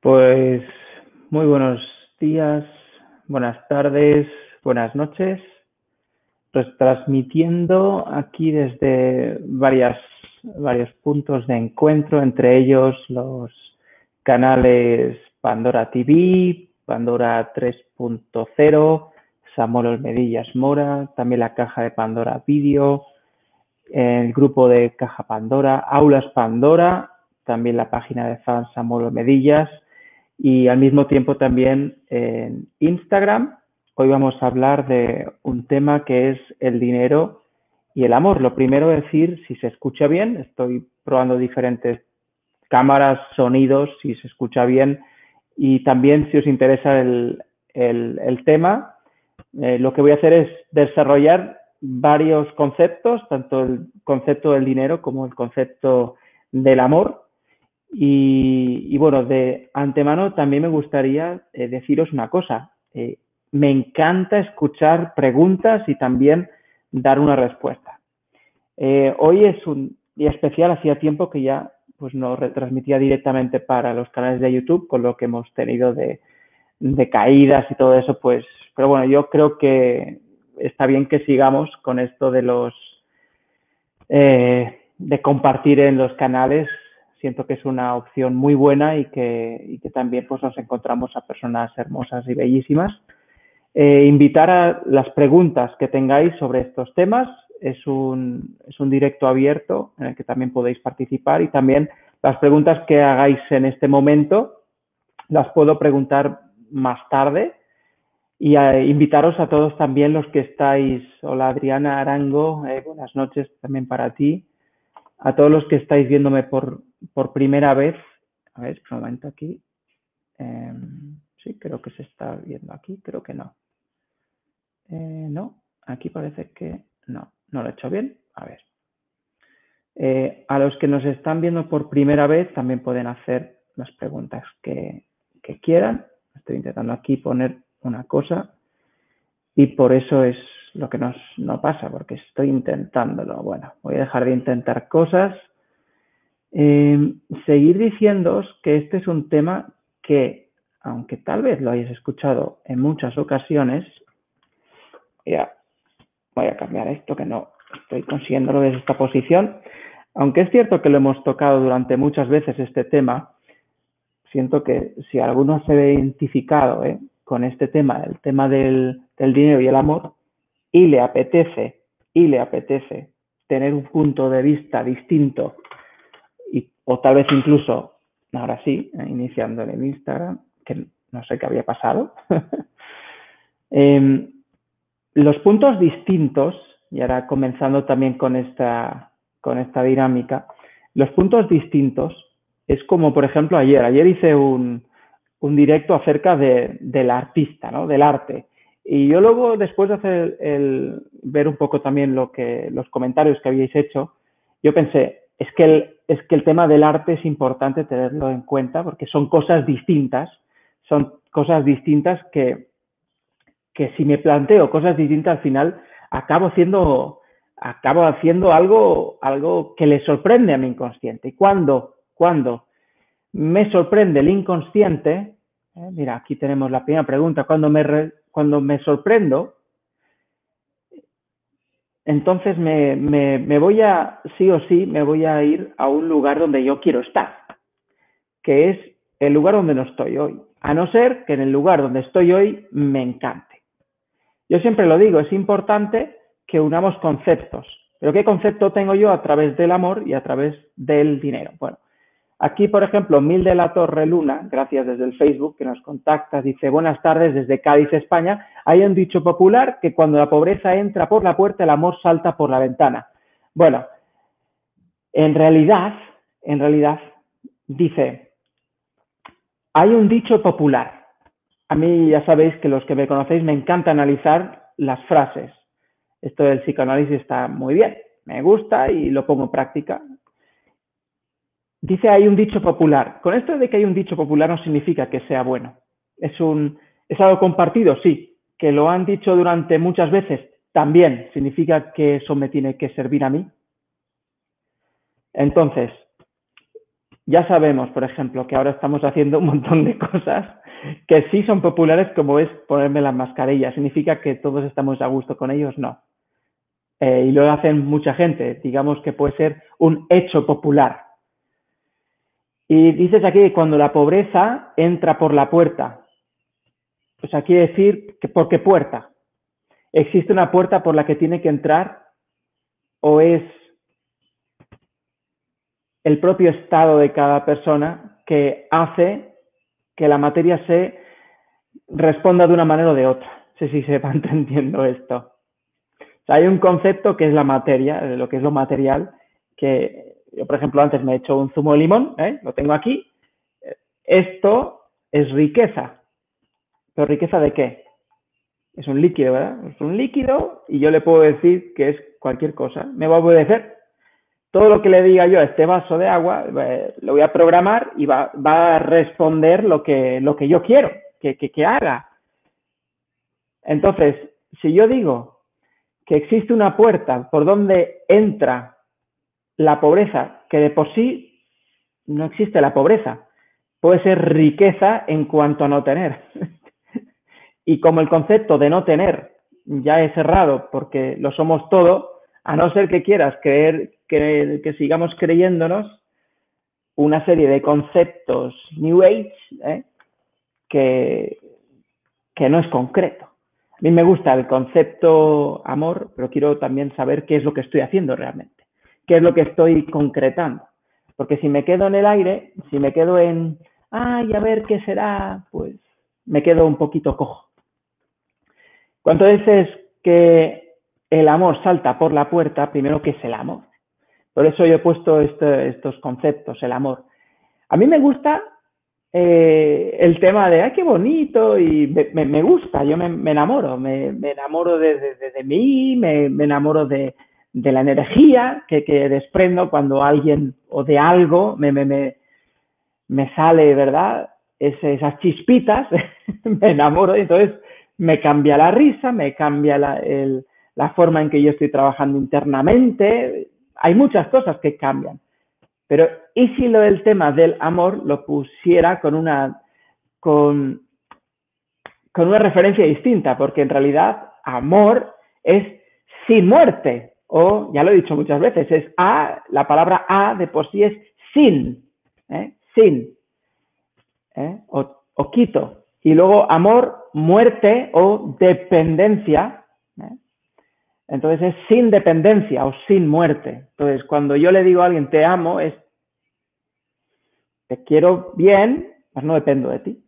Pues muy buenos días, buenas tardes, buenas noches. Pues transmitiendo aquí desde varios puntos de encuentro, entre ellos los canales Pandora TV, Pandora 3.0, Samuel Olmedillas Mora, también la caja de Pandora Video, el grupo de Caja Pandora, Aulas Pandora, también la página de fans Samuel Medillas y al mismo tiempo también en Instagram. Hoy vamos a hablar de un tema que es el dinero y el amor. Lo primero decir si se escucha bien, estoy probando diferentes cámaras, sonidos, si se escucha bien y también si os interesa el, el, tema, eh, lo que voy a hacer es desarrollar varios conceptos, tanto el concepto del dinero como el concepto del amor, y, bueno, de antemano también me gustaría eh, deciros una cosa. Eh, me encanta escuchar preguntas y también dar una respuesta. Eh, hoy es un día especial, hacía tiempo que ya pues no retransmitía directamente para los canales de YouTube, con lo que hemos tenido de, de caídas y todo eso, pues, pero bueno, yo creo que está bien que sigamos con esto de los de compartir en los canales siento que es una opción muy buena y que, que también pues, nos encontramos a personas hermosas y bellísimas. Eh, invitar a las preguntas que tengáis sobre estos temas. Es un, es un directo abierto en el que también podéis participar y también las preguntas que hagáis en este momento las puedo preguntar más tarde y invitaros a todos también los que estáis. Hola Adriana Arango, eh, buenas noches también para ti. A todos los que estáis viéndome por, por primera vez, a ver, un momento aquí. Em, sí, creo que se está viendo aquí, creo que no. Eh, no, aquí parece que no, no lo he hecho bien. A ver. Eh, a los que nos están viendo por primera vez también pueden hacer las preguntas que, que quieran. Estoy intentando aquí poner una cosa y por eso es lo que nos, no pasa, porque estoy intentándolo. Bueno, voy a dejar de intentar cosas eh, seguir diciéndoos que este es un tema que, aunque tal vez lo hayáis escuchado en muchas ocasiones, ya voy a cambiar esto que no estoy consiguiéndolo desde esta posición. Aunque es cierto que lo hemos tocado durante muchas veces este tema, siento que si alguno se ve identificado ¿eh? con este tema, el tema del, del dinero y el amor, y le apetece, y le apetece tener un punto de vista distinto o tal vez incluso, ahora sí, eh, iniciando en Instagram, que no sé qué había pasado. Em, los puntos distintos, y ahora comenzando también con esta, con esta dinámica, los puntos distintos es como, por ejemplo, ayer. Ayer hice un, un directo acerca de, del artista, ¿no? del arte. Y yo luego, después de hacer el, ver un poco también lo que, los comentarios que habíais hecho, yo pensé, es que el, tema del arte es importante tenerlo en cuenta porque son cosas distintas, son cosas distintas que, que si me planteo cosas distintas al final acabo haciendo, acabo haciendo algo, algo que le sorprende a mi inconsciente. Y cuando, cuando me sorprende el inconsciente, eh, mira, aquí tenemos la primera pregunta, cuando me, cuando me sorprendo, entonces me, me, voy a, sí o sí, me voy a ir a un lugar donde yo quiero estar, que es el lugar donde no estoy hoy, a no ser que en el lugar donde estoy hoy me encante. Yo siempre lo digo, es importante que unamos conceptos, pero ¿qué concepto tengo yo a través del amor y a través del dinero? Bueno, Aquí, por ejemplo, Mil de la Torre Luna, gracias desde el Facebook, que nos contacta, dice, buenas tardes desde Cádiz, España. Hay un dicho popular que cuando la pobreza entra por la puerta, el amor salta por la ventana. Bueno, en realidad, en realidad, dice, hay un dicho popular. A mí ya sabéis que los que me conocéis me encanta analizar las frases. Esto del psicoanálisis está muy bien, me gusta y lo pongo en práctica. Dice hay un dicho popular. Con esto de que hay un dicho popular no significa que sea bueno. Es, un, es algo compartido, sí. Que lo han dicho durante muchas veces, también significa que eso me tiene que servir a mí. Entonces, ya sabemos, por ejemplo, que ahora estamos haciendo un montón de cosas que sí son populares, como es ponerme la mascarilla. ¿Significa que todos estamos a gusto con ellos? No. Eh, y lo hacen mucha gente. Digamos que puede ser un hecho popular. Y dices aquí cuando la pobreza entra por la puerta. Pues aquí decir que por qué puerta. ¿Existe una puerta por la que tiene que entrar? ¿O es el propio estado de cada persona que hace que la materia se responda de una manera o de otra. No sé si se va entendiendo esto. hay un concepto que es la materia, lo que es lo material, que yo, por ejemplo, antes me he hecho un zumo de limón, ¿eh? lo tengo aquí. Esto es riqueza. ¿Pero riqueza de qué? Es un líquido, ¿verdad? Es un líquido y yo le puedo decir que es cualquier cosa. Me va a obedecer todo lo que le diga yo a este vaso de agua, eh, lo voy a programar y va, a responder lo que, lo que yo quiero que, que, haga. Entonces, si yo digo que existe una puerta por donde entra la pobreza, que de por sí no existe la pobreza, puede ser riqueza en cuanto a no tener. y como el concepto de no tener ya es cerrado porque lo somos todo, a no ser que quieras creer que, sigamos creyéndonos una serie de conceptos New Age ¿eh? que, que no es concreto. A mí me gusta el concepto amor, pero quiero también saber qué es lo que estoy haciendo realmente, qué es lo que estoy concretando. Porque si me quedo en el aire, si me quedo en, ay, a ver qué será, pues me quedo un poquito cojo. Cuando dices que el amor salta por la puerta, primero, ¿qué es el amor? Por eso yo he puesto este, estos conceptos, el amor. A mí me gusta eh, el tema de, ay, qué bonito, y me, gusta, yo me, enamoro, me, enamoro de, mí, me, enamoro de, la energía que, desprendo cuando alguien o de algo me, me, sale, ¿verdad? esas chispitas, me enamoro entonces me cambia la risa, me cambia la, la forma en que yo estoy trabajando internamente, hay muchas cosas que cambian. Pero, ¿y si lo del tema del amor lo pusiera con una, con, con una referencia distinta? Porque en realidad amor es sin muerte. O, ya lo he dicho muchas veces, es a, la palabra a de por sí es sin, ¿eh? sin, ¿eh? o, o quito. Y luego amor, muerte o dependencia, entonces es sin dependencia o sin muerte. Entonces, cuando yo le digo a alguien te amo, es te quiero bien, pues no dependo de ti.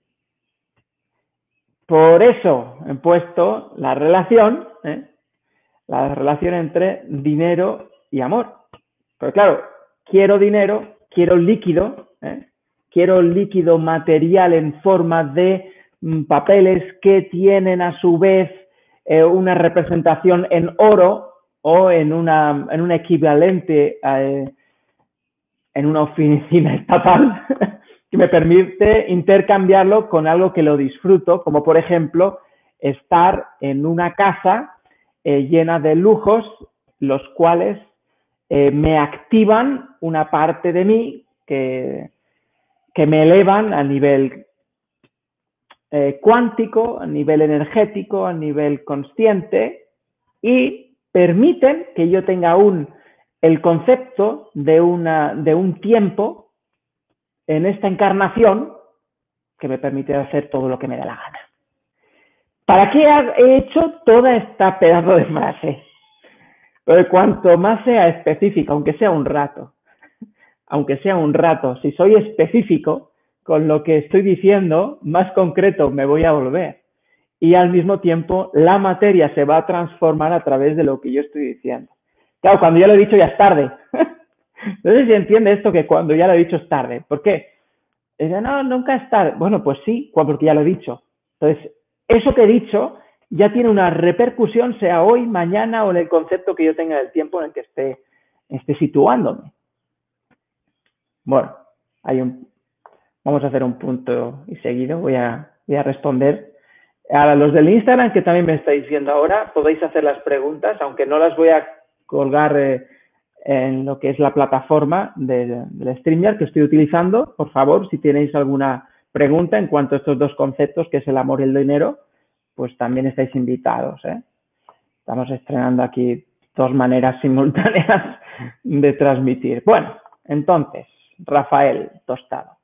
Por eso he puesto la relación, ¿eh? La relación entre dinero y amor. Pero claro, quiero dinero, quiero líquido, ¿eh? quiero líquido material en forma de mm, papeles que tienen a su vez eh, una representación en oro o en, una, en un equivalente eh, en una oficina estatal que me permite intercambiarlo con algo que lo disfruto, como por ejemplo estar en una casa eh, llena de lujos, los cuales me activan una parte de mí que, que me elevan a nivel eh, cuántico, a nivel energético, a nivel consciente y permiten que yo tenga un, el concepto de, una, de un tiempo en esta encarnación que me permite hacer todo lo que me da la gana. ¿Para qué he hecho toda esta pedazo de frase? Pero cuanto más sea específico, aunque sea un rato, aunque sea un rato, si soy específico, con lo que estoy diciendo, más concreto me voy a volver. Y al mismo tiempo, la materia se va a transformar a través de lo que yo estoy diciendo. Claro, cuando ya lo he dicho ya es tarde. no sé si entiende esto que cuando ya lo he dicho es tarde. ¿Por qué? No, nunca es tarde. Bueno, pues sí, porque ya lo he dicho. Entonces, eso que he dicho ya tiene una repercusión, sea hoy, mañana o en el concepto que yo tenga del tiempo en el que esté, esté situándome. Bueno, hay un, Vamos a hacer un punto y seguido. Voy a, responder. A los del Instagram que también me estáis viendo ahora, podéis hacer las preguntas, aunque no las voy a colgar eh, en lo que es la plataforma de, del StreamYard que estoy utilizando. Por favor, si tenéis alguna pregunta en cuanto a estos dos conceptos, que es el amor y el dinero, pues también estáis invitados. ¿eh? Estamos estrenando aquí dos maneras simultáneas de transmitir. Bueno, entonces, Rafael Tostado.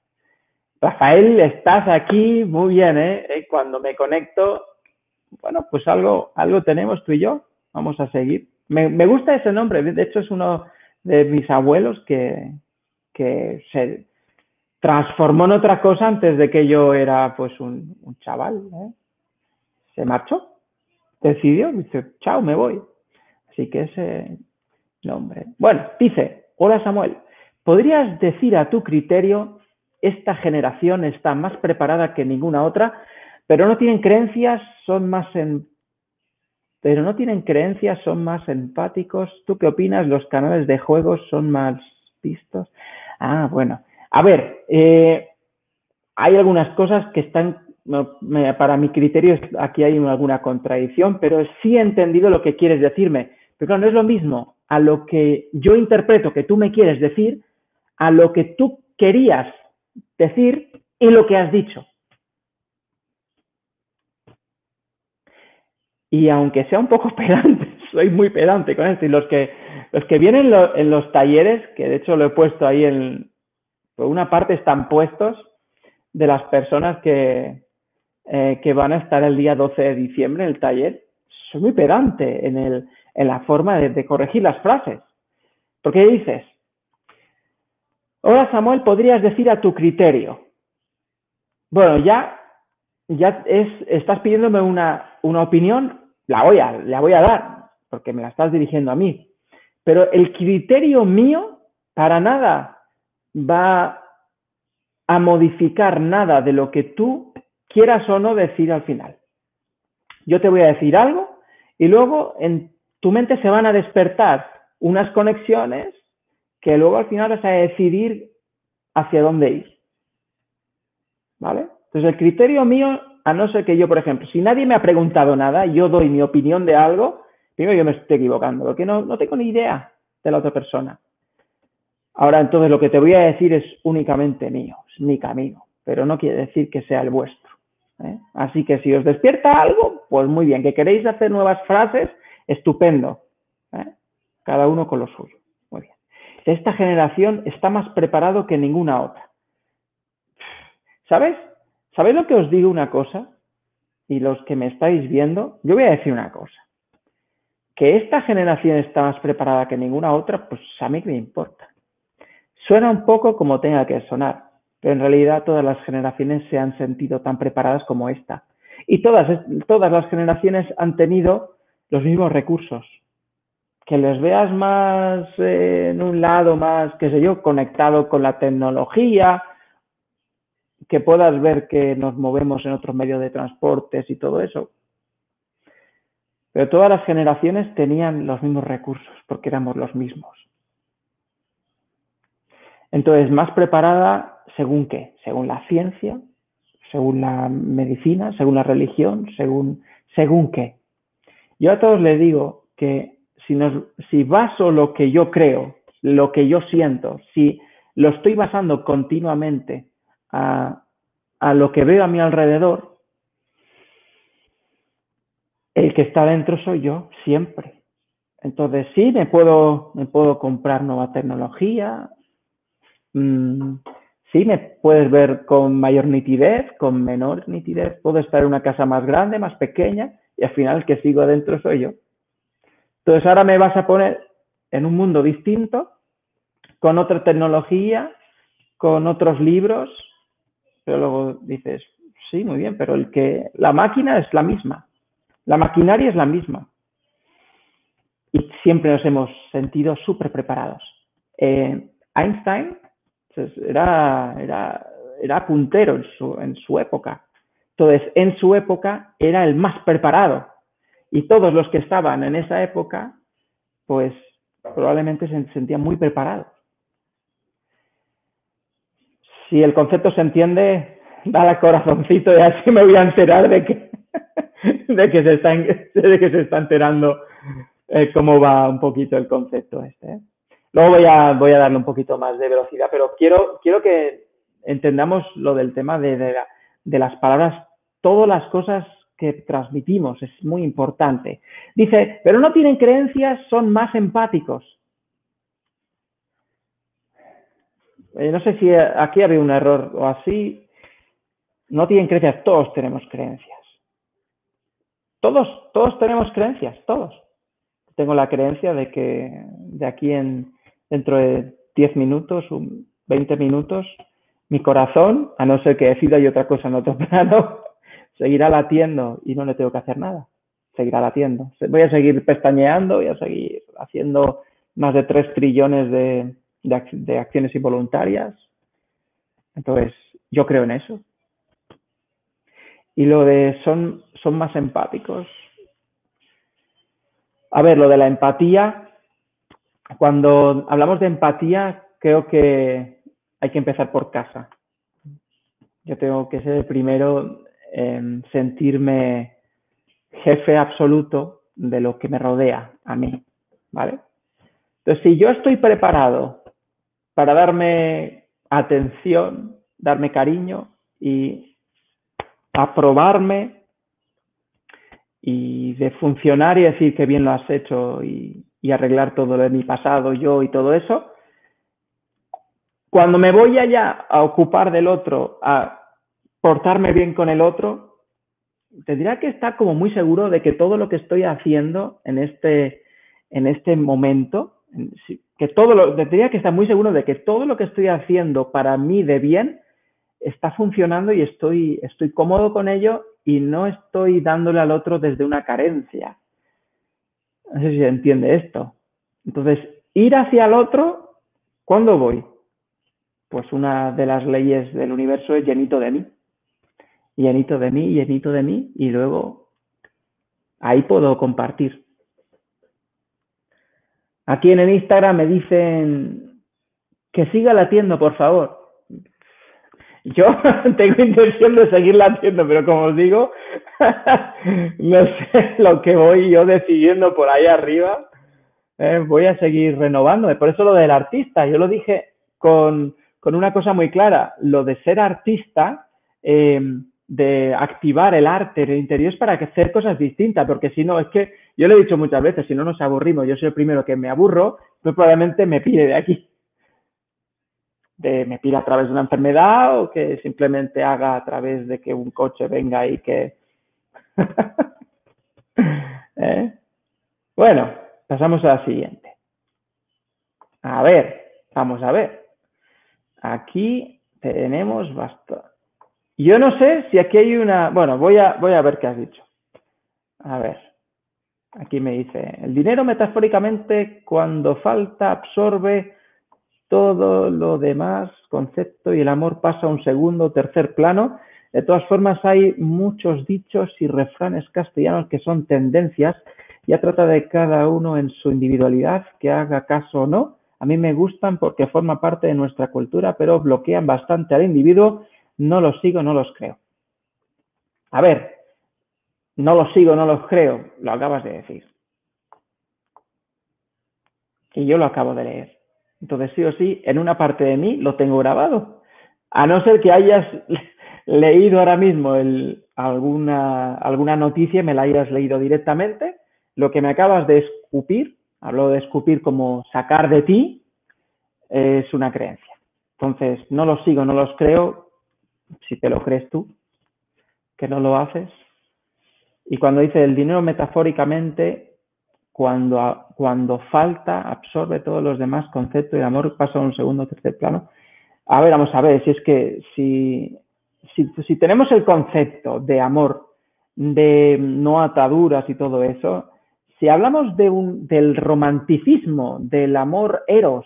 Rafael, estás aquí muy bien, ¿eh? ¿eh? Cuando me conecto, bueno, pues algo, algo tenemos tú y yo. Vamos a seguir. Me, me gusta ese nombre. De hecho, es uno de mis abuelos que, que se transformó en otra cosa antes de que yo era pues un, chaval. ¿eh? Se marchó, decidió, dice, chao, me voy. Así que ese nombre. Bueno, dice, hola Samuel, ¿podrías decir a tu criterio, esta generación está más preparada que ninguna otra, pero no tienen creencias, son más en... Pero no tienen creencias, son más empáticos. ¿Tú qué opinas? ¿Los canales de juegos son más vistos? Ah, bueno. A ver, eh, hay algunas cosas que están, para mi criterio, aquí hay alguna contradicción, pero sí he entendido lo que quieres decirme. Pero no es lo mismo a lo que yo interpreto que tú me quieres decir, a lo que tú querías decir y lo que has dicho. Y aunque sea un poco pedante, soy muy pedante con esto, y los que, los que vienen en los talleres, que de hecho lo he puesto ahí en, por una parte están puestos de las personas que, eh, que van a estar el día 12 de diciembre en el taller. Soy muy pedante en, el, en la forma de, corregir las frases. Porque dices, hola Samuel, podrías decir a tu criterio. Bueno, ya, ya es, estás pidiéndome una, una opinión, la voy, a, la voy a dar, porque me la estás dirigiendo a mí. Pero el criterio mío, para nada va a modificar nada de lo que tú quieras o no decir al final. Yo te voy a decir algo y luego en tu mente se van a despertar unas conexiones que luego al final vas a decidir hacia dónde ir. ¿Vale? Entonces el criterio mío, a no ser que yo, por ejemplo, si nadie me ha preguntado nada, yo doy mi opinión de algo, primero yo me estoy equivocando, porque no, no tengo ni idea de la otra persona. Ahora, entonces, lo que te voy a decir es únicamente mío, es mi camino, pero no quiere decir que sea el vuestro. ¿eh? Así que si os despierta algo, pues muy bien. Que queréis hacer nuevas frases, estupendo. ¿eh? Cada uno con lo suyo. Muy bien. Esta generación está más preparado que ninguna otra. ¿Sabes? ¿Sabéis lo que os digo una cosa? Y los que me estáis viendo, yo voy a decir una cosa. Que esta generación está más preparada que ninguna otra, pues a mí que me importa. Suena un poco como tenga que sonar, pero en realidad todas las generaciones se han sentido tan preparadas como esta. Y todas, todas las generaciones han tenido los mismos recursos. Que les veas más eh, en un lado, más, qué sé yo, conectado con la tecnología, que puedas ver que nos movemos en otros medios de transportes y todo eso. Pero todas las generaciones tenían los mismos recursos porque éramos los mismos. Entonces, más preparada según qué? Según la ciencia, según la medicina, según la religión, según, según qué. Yo a todos les digo que si, nos, si baso lo que yo creo, lo que yo siento, si lo estoy basando continuamente a, a lo que veo a mi alrededor, el que está dentro soy yo, siempre. Entonces sí, me puedo, me puedo comprar nueva tecnología, Mm, sí, me puedes ver con mayor nitidez, con menor nitidez. Puedo estar en una casa más grande, más pequeña, y al final el que sigo adentro soy yo. Entonces ahora me vas a poner en un mundo distinto, con otra tecnología, con otros libros, pero luego dices, sí, muy bien, pero el que la máquina es la misma, la maquinaria es la misma. Y siempre nos hemos sentido súper preparados. Eh, Einstein era, era, era puntero en su, en su época. Entonces, en su época era el más preparado. Y todos los que estaban en esa época, pues probablemente se sentían muy preparados. Si el concepto se entiende, da el corazoncito y así me voy a enterar de que, de que, se, está, de que se enterando eh, cómo va un poquito el concepto este. ¿eh? Luego voy a, voy a darle un poquito más de velocidad, pero quiero, que entendamos lo del tema de, las palabras, todas las cosas que transmitimos, es muy importante. Dice, pero no tienen creencias, son más empáticos. Eh, no sé si aquí había un error o así. No tienen creencias, todos tenemos creencias. Todos, todos tenemos creencias, todos. Tengo la creencia de que de aquí en dentro de 10 minutos, 20 minutos, mi corazón, a no ser que decida y otra cosa en otro plano, seguirá latiendo y no le tengo que hacer nada. Seguirá latiendo. Voy a seguir pestañeando, voy a seguir haciendo más de 3 trillones de, de, acciones involuntarias. Entonces, yo creo en eso. Y lo de son, son más empáticos. A ver, lo de la empatía, cuando hablamos de empatía, creo que hay que empezar por casa. Yo tengo que ser el primero en sentirme jefe absoluto de lo que me rodea a mí, ¿vale? Entonces, si yo estoy preparado para darme atención, darme cariño y aprobarme y de funcionar y decir que bien lo has hecho y, y arreglar todo lo de mi pasado, yo y todo eso, cuando me voy allá a ocupar del otro, a portarme bien con el otro, tendría que estar como muy seguro de que todo lo que estoy haciendo en este, en este momento que todo lo, tendría que estar muy seguro de que todo lo que estoy haciendo para mí de bien está funcionando y estoy, estoy cómodo con ello y no estoy dándole al otro desde una carencia. No sé si se entiende esto. Entonces, ir hacia el otro, ¿cuándo voy? Pues una de las leyes del universo es llenito de mí. Llenito de mí, llenito de mí, y luego ahí puedo compartir. Aquí en el Instagram me dicen que siga latiendo, por favor. Yo tengo intención de seguir latiendo, pero como os digo, no sé lo que voy yo decidiendo por ahí arriba. Eh, voy a seguir renovándome. Por eso lo del artista, yo lo dije con, con una cosa muy clara. Lo de ser artista, eh, de activar el arte en el interior es para hacer cosas distintas, porque si no, es que yo lo he dicho muchas veces, si no nos aburrimos, yo soy el primero que me aburro, pues probablemente me pide de aquí. De, me pide a través de una enfermedad o que simplemente haga a través de que un coche venga y que... ¿Eh? Bueno, pasamos a la siguiente. A ver, vamos a ver. Aquí tenemos bastante. Yo no sé si aquí hay una... Bueno, voy a, voy a ver qué has dicho. A ver. Aquí me dice, el dinero metafóricamente cuando falta absorbe todo lo demás, concepto y el amor pasa a un segundo o tercer plano. De todas formas, hay muchos dichos y refranes castellanos que son tendencias. Ya trata de cada uno en su individualidad, que haga caso o no. A mí me gustan porque forma parte de nuestra cultura, pero bloquean bastante al individuo no los sigo, no los creo. A ver, no los sigo, no los creo, lo acabas de decir. Y yo lo acabo de leer. Entonces, sí o sí, en una parte de mí lo tengo grabado. A no ser que hayas leído ahora mismo alguna, alguna noticia, me la hayas leído directamente, lo que me acabas de escupir, hablo de escupir como sacar de ti, es una creencia. Entonces, no los sigo, no los creo, si te lo crees tú, que no lo haces. Y cuando dice el dinero metafóricamente, cuando, cuando falta, absorbe todos los demás conceptos y el amor pasa a un segundo o tercer plano. A ver, vamos a ver, si es que si, si, tenemos el concepto de amor, de no ataduras y todo eso, si hablamos de un, del romanticismo, del amor eros,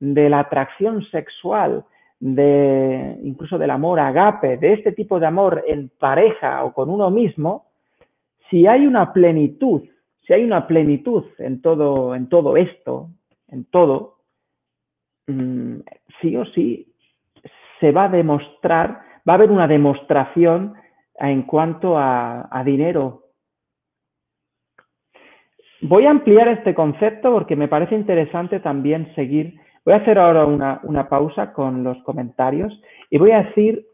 de la atracción sexual, de incluso del amor agape, de este tipo de amor en pareja o con uno mismo, si hay una plenitud, si hay una plenitud en todo, en todo esto, en todo, mm, sí o sí se va a demostrar, va a haber una demostración en cuanto a, a dinero. voy a ampliar este concepto porque me parece interesante también seguir. Voy a hacer ahora una, una pausa con los comentarios y voy a decir,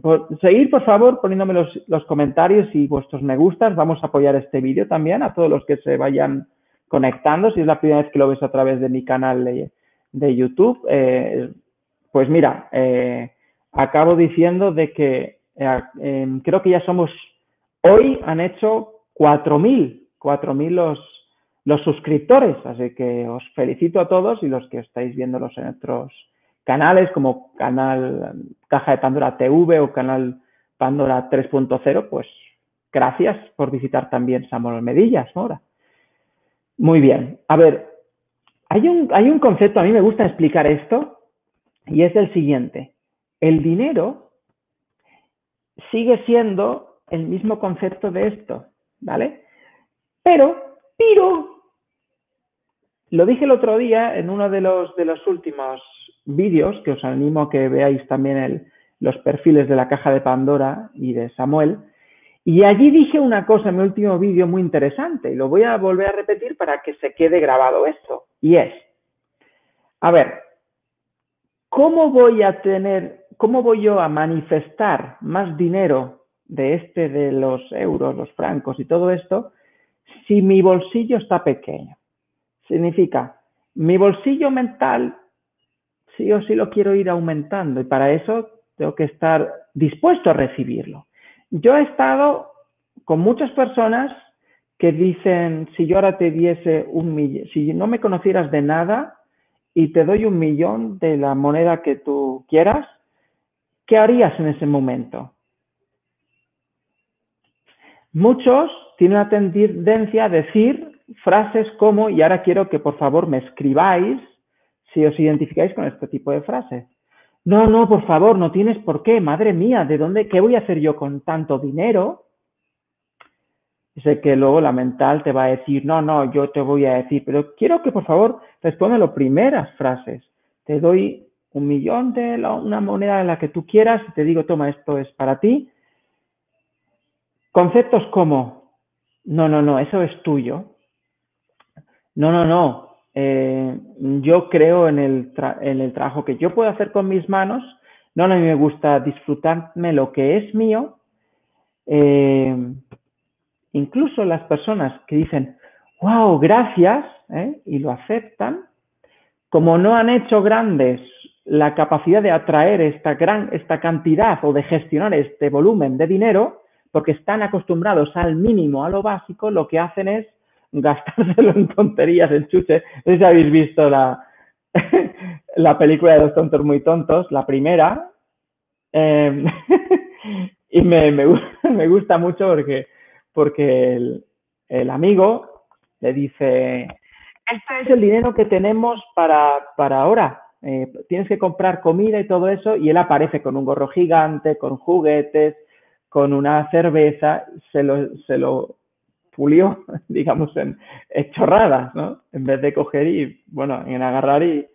por, seguir por favor poniéndome los, comentarios y vuestros me gustas. Vamos a apoyar este vídeo también a todos los que se vayan conectando. Si es la primera vez que lo ves a través de mi canal de, de YouTube, eh, pues mira, eh, acabo diciendo de que eh, em, creo que ya somos, hoy han hecho 4.000, 4.000 los, los suscriptores, así que os felicito a todos y los que estáis viéndolos en otros canales como canal Caja de Pandora TV o canal Pandora 3.0, pues gracias por visitar también Samuel Medillas ahora. Muy bien, a ver, hay un, hay un concepto, a mí me gusta explicar esto, y es el siguiente. El dinero sigue siendo el mismo concepto de esto, ¿vale? Pero, pero, lo dije el otro día en uno de los, de los últimos vídeos, que os animo a que veáis también el, los perfiles de la caja de Pandora y de Samuel, y allí dije una cosa en mi último vídeo muy interesante, y lo voy a volver a repetir para que se quede grabado esto, y es, a ver, ¿cómo voy a tener, cómo voy yo a manifestar más dinero de este de los euros, los francos y todo esto si mi bolsillo está pequeño? Significa, mi bolsillo mental sí o sí lo quiero ir aumentando y para eso tengo que estar dispuesto a recibirlo. Yo he estado con muchas personas que dicen, si yo ahora te diese un millón, si no me conocieras de nada, y te doy un millón de la moneda que tú quieras, ¿qué harías en ese momento? Muchos tienen una tendencia a decir frases como, y ahora quiero que por favor me escribáis si os identificáis con este tipo de frases. No, no, por favor, no tienes por qué, madre mía, ¿de dónde, qué voy a hacer yo con tanto dinero? sé que luego la mental te va a decir, no, no, yo te voy a decir, pero quiero que por favor responda las primeras frases. Te doy un millón de una moneda de la que tú quieras y te digo, toma, esto es para ti. Conceptos como, no, no, no, eso es tuyo. No, no, no, eh, yo creo en el, en el trabajo que yo puedo hacer con mis manos. No, a mí me gusta disfrutarme lo que es mío. Eh, incluso las personas que dicen, wow, gracias, ¿eh? y lo aceptan, como no han hecho grandes la capacidad de atraer esta, gran, esta cantidad o de gestionar este volumen de dinero, porque están acostumbrados al mínimo, a lo básico, lo que hacen es gastárselo en tonterías, en chuches. No sé si habéis visto la, la película de los tontos muy tontos, la primera, eh, y me, me, me gusta mucho porque porque el, amigo le dice, este es el dinero que tenemos para, para ahora, eh, tienes que comprar comida y todo eso, y él aparece con un gorro gigante, con juguetes, con una cerveza, se lo, se lo pulió, digamos, en, chorradas, ¿no? En vez de coger y, bueno, en agarrar y,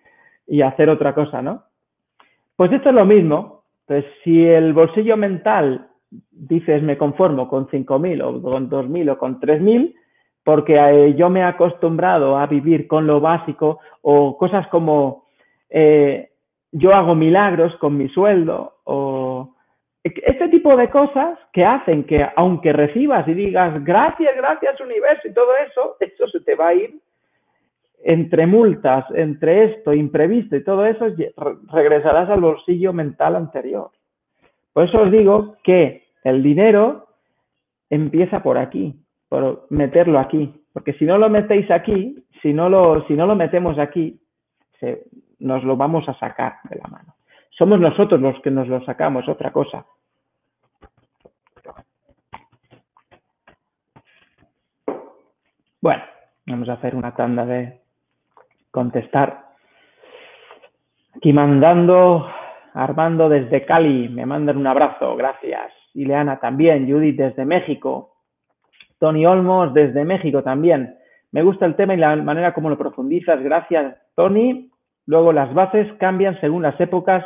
y hacer otra cosa, ¿no? Pues esto es lo mismo. Pues si el bolsillo mental dices me conformo con 5.000 o con 2.000 o con 3.000 porque eh, yo me he acostumbrado a vivir con lo básico o cosas como eh, yo hago milagros con mi sueldo o este tipo de cosas que hacen que aunque recibas y digas gracias, gracias universo y todo eso, eso se te va a ir entre multas, entre esto, imprevisto y todo eso, regresarás al bolsillo mental anterior. Por eso os digo que el dinero empieza por aquí, por meterlo aquí. Porque si no lo metéis aquí, si no lo, si no lo metemos aquí, nos lo vamos a sacar de la mano. Somos nosotros los que nos lo sacamos, otra cosa. Bueno, vamos a hacer una tanda de contestar. Aquí mandando Armando desde Cali, me mandan un abrazo, gracias. Ileana también, Judith desde México, Tony Olmos desde México también. Me gusta el tema y la manera como lo profundizas, gracias Tony. Luego las bases cambian según las épocas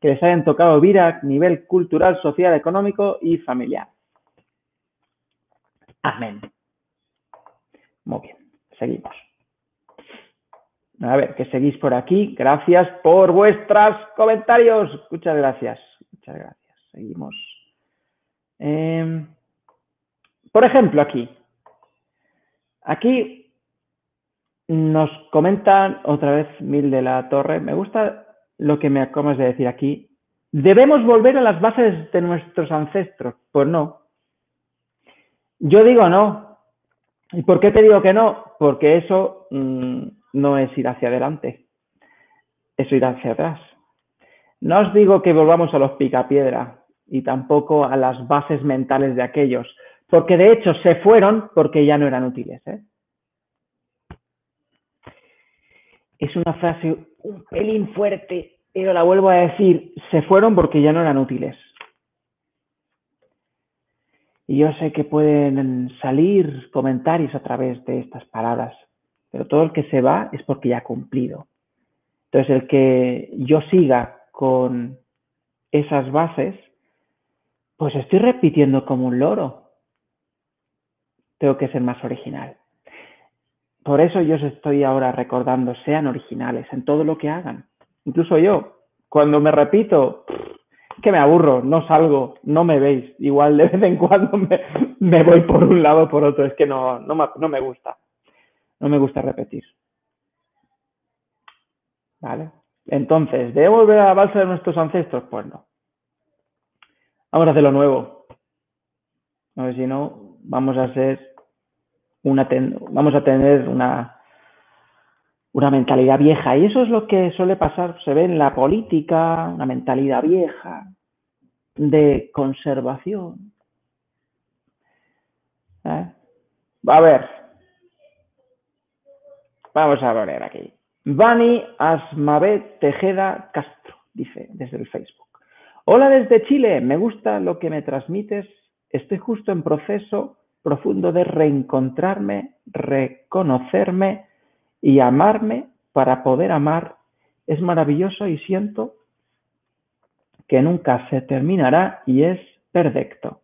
que les hayan tocado vivir a nivel cultural, social, económico y familiar. Amén. Muy bien. seguimos. A ver, que seguís por aquí. Gracias por vuestros comentarios. Muchas gracias. Muchas gracias. Seguimos. Em, por ejemplo, aquí. Aquí nos comentan otra vez Mil de la Torre. Me gusta lo que me acabas de decir aquí. ¿Debemos volver a las bases de nuestros ancestros? Pues no. Yo digo no. ¿Y por qué te digo que no? Porque eso mm, no es ir hacia adelante. Eso ir hacia atrás. No os digo que volvamos a los picapiedra y tampoco a las bases mentales de aquellos, porque de hecho se fueron porque ya no eran útiles. ¿eh? Es una frase un pelín fuerte, pero la vuelvo a decir, se fueron porque ya no eran útiles. Y yo sé que pueden salir comentarios a través de estas palabras, pero todo el que se va es porque ya ha cumplido. Entonces, el que yo siga con esas bases, pues estoy repitiendo como un loro. Tengo que ser más original. Por eso yo os estoy ahora recordando, sean originales en todo lo que hagan. Incluso yo, cuando me repito, que me aburro, no salgo, no me veis. Igual de vez en cuando me, voy por un lado o por otro. Es que no, no, me gusta. No me gusta repetir. ¿Vale? Entonces, ¿debemos volver a la balsa de nuestros ancestros? Pues no. Vamos a hacer lo nuevo. A ver si no, vamos a ser una vamos a tener una, una mentalidad vieja. Y eso es lo que suele pasar, se ve en la política, una mentalidad vieja de conservación. ¿Eh? A ver. Vamos a ver aquí. Vani Asmabet Tejeda Castro, dice desde el Facebook. Hola desde Chile, me gusta lo que me transmites. Estoy justo en proceso profundo de reencontrarme, reconocerme y amarme para poder amar es maravilloso y siento que nunca se terminará y es perfecto.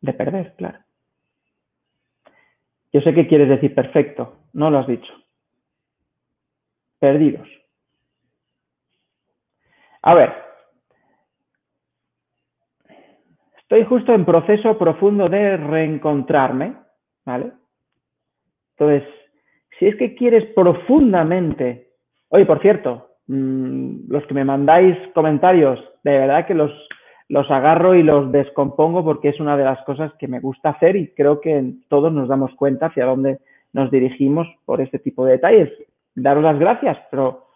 De perder, claro. Yo sé que quieres decir perfecto, no lo has dicho. Perdidos. A ver, estoy justo en proceso profundo de reencontrarme, ¿vale? Entonces, si es que quieres profundamente, oye, por cierto, mm, los que me mandáis comentarios, de verdad que los, los agarro y los descompongo porque es una de las cosas que me gusta hacer y creo que todos nos damos cuenta hacia dónde nos dirigimos por este tipo de detalles. Daros las gracias, pero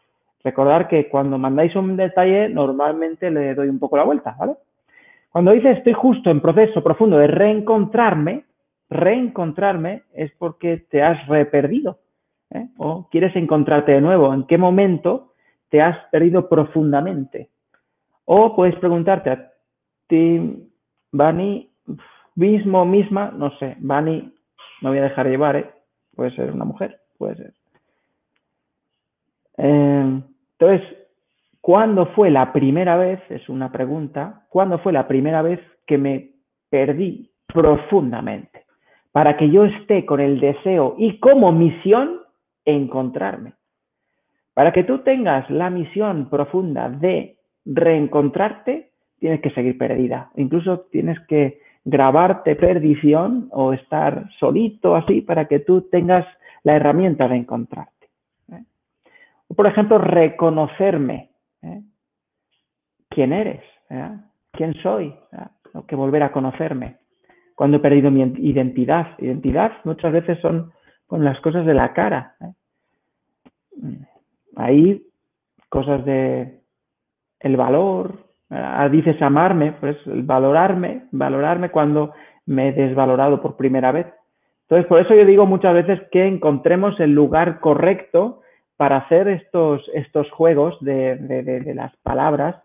recordar que cuando mandáis un detalle normalmente le doy un poco la vuelta, ¿vale? Cuando dice estoy justo en proceso profundo de reencontrarme, reencontrarme es porque te has reperdido ¿eh? o quieres encontrarte de nuevo. ¿En qué momento te has perdido profundamente? O puedes preguntarte a ti, Bani, mismo, misma, no sé, Bani, me voy a dejar llevar, ¿eh? puede ser una mujer, puede ser. Eh, entonces, ¿cuándo fue la primera vez, es una pregunta, cuándo fue la primera vez que me perdí profundamente? Para que yo esté con el deseo y como misión encontrarme. Para que tú tengas la misión profunda de reencontrarte, tienes que seguir perdida. Incluso tienes que grabarte perdición o estar solito así para que tú tengas la herramienta de encontrarte. ¿eh? Por ejemplo, reconocerme. ¿eh? ¿Quién eres? ¿Eh? ¿Quién soy? Tengo que volver a conocerme. Cuando he perdido mi identidad. Identidad muchas veces son con las cosas de la cara. Ahí cosas de el valor, ah, dices amarme, pues valorarme, valorarme cuando me he desvalorado por primera vez. Entonces, por eso yo digo muchas veces que encontremos el lugar correcto para hacer estos, estos juegos de, de las palabras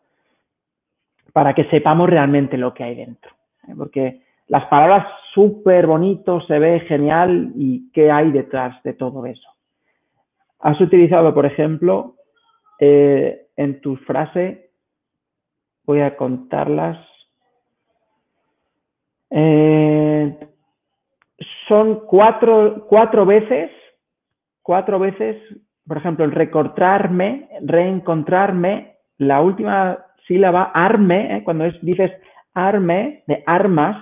para que sepamos realmente lo que hay dentro. ¿eh? Porque las palabras súper bonito, se ve genial y qué hay detrás de todo eso. Has utilizado, por ejemplo, eh, en tu frase, voy a contarlas. Eh, son cuatro, cuatro veces cuatro veces, por ejemplo, el recortarme, reencontrarme, la última sílaba, arme, ¿eh? cuando es, dices arme, de armas,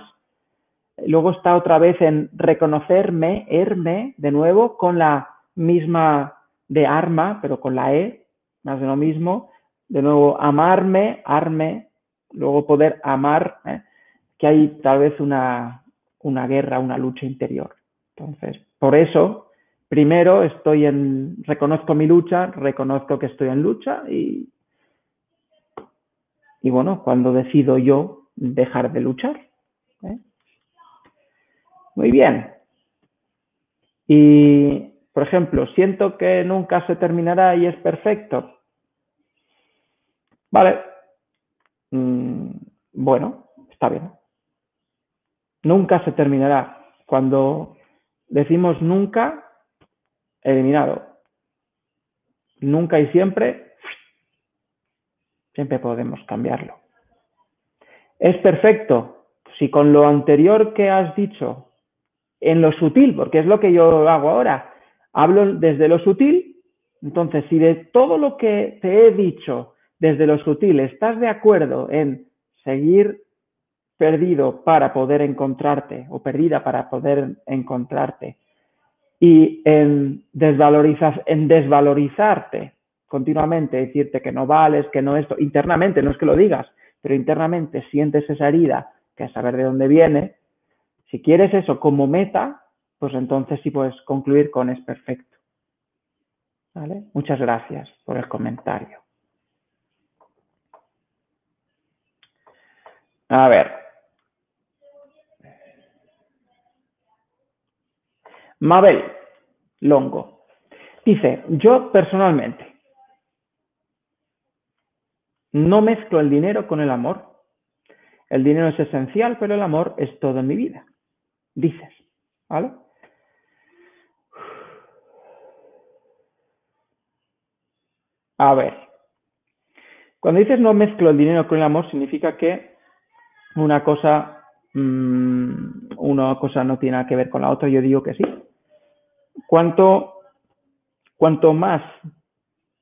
luego está otra vez en reconocerme, erme, de nuevo, con la misma de arma, pero con la E, más de lo mismo, de nuevo amarme, arme, luego poder amar, ¿eh? que hay tal vez una, una guerra, una lucha interior. Entonces, por eso, primero estoy en, reconozco mi lucha, reconozco que estoy en lucha y, y bueno, cuando decido yo dejar de luchar. ¿eh? Muy bien. Y, por ejemplo, siento que nunca se terminará y es perfecto. Vale. Mm, bueno, está bien. Nunca se terminará. Cuando decimos nunca, eliminado. Nunca y siempre, siempre podemos cambiarlo. Es perfecto si con lo anterior que has dicho, en lo sutil, porque es lo que yo hago ahora, hablo desde lo sutil, entonces si de todo lo que te he dicho desde lo sutil estás de acuerdo en seguir perdido para poder encontrarte o perdida para poder encontrarte y en, desvalorizar, en desvalorizarte continuamente, decirte que no vales, que no esto, internamente, no es que lo digas, pero internamente sientes esa herida, que es saber de dónde viene, si quieres eso como meta, pues entonces sí puedes concluir con es perfecto. ¿Vale? Muchas gracias por el comentario. A ver, Mabel Longo dice, yo personalmente no mezclo el dinero con el amor. El dinero es esencial, pero el amor es todo en mi vida. Dices, ¿vale? A ver, cuando dices no mezclo el dinero con el amor, significa que una cosa, mm, una cosa no tiene nada que ver con la otra. Yo digo que sí, cuanto, cuanto más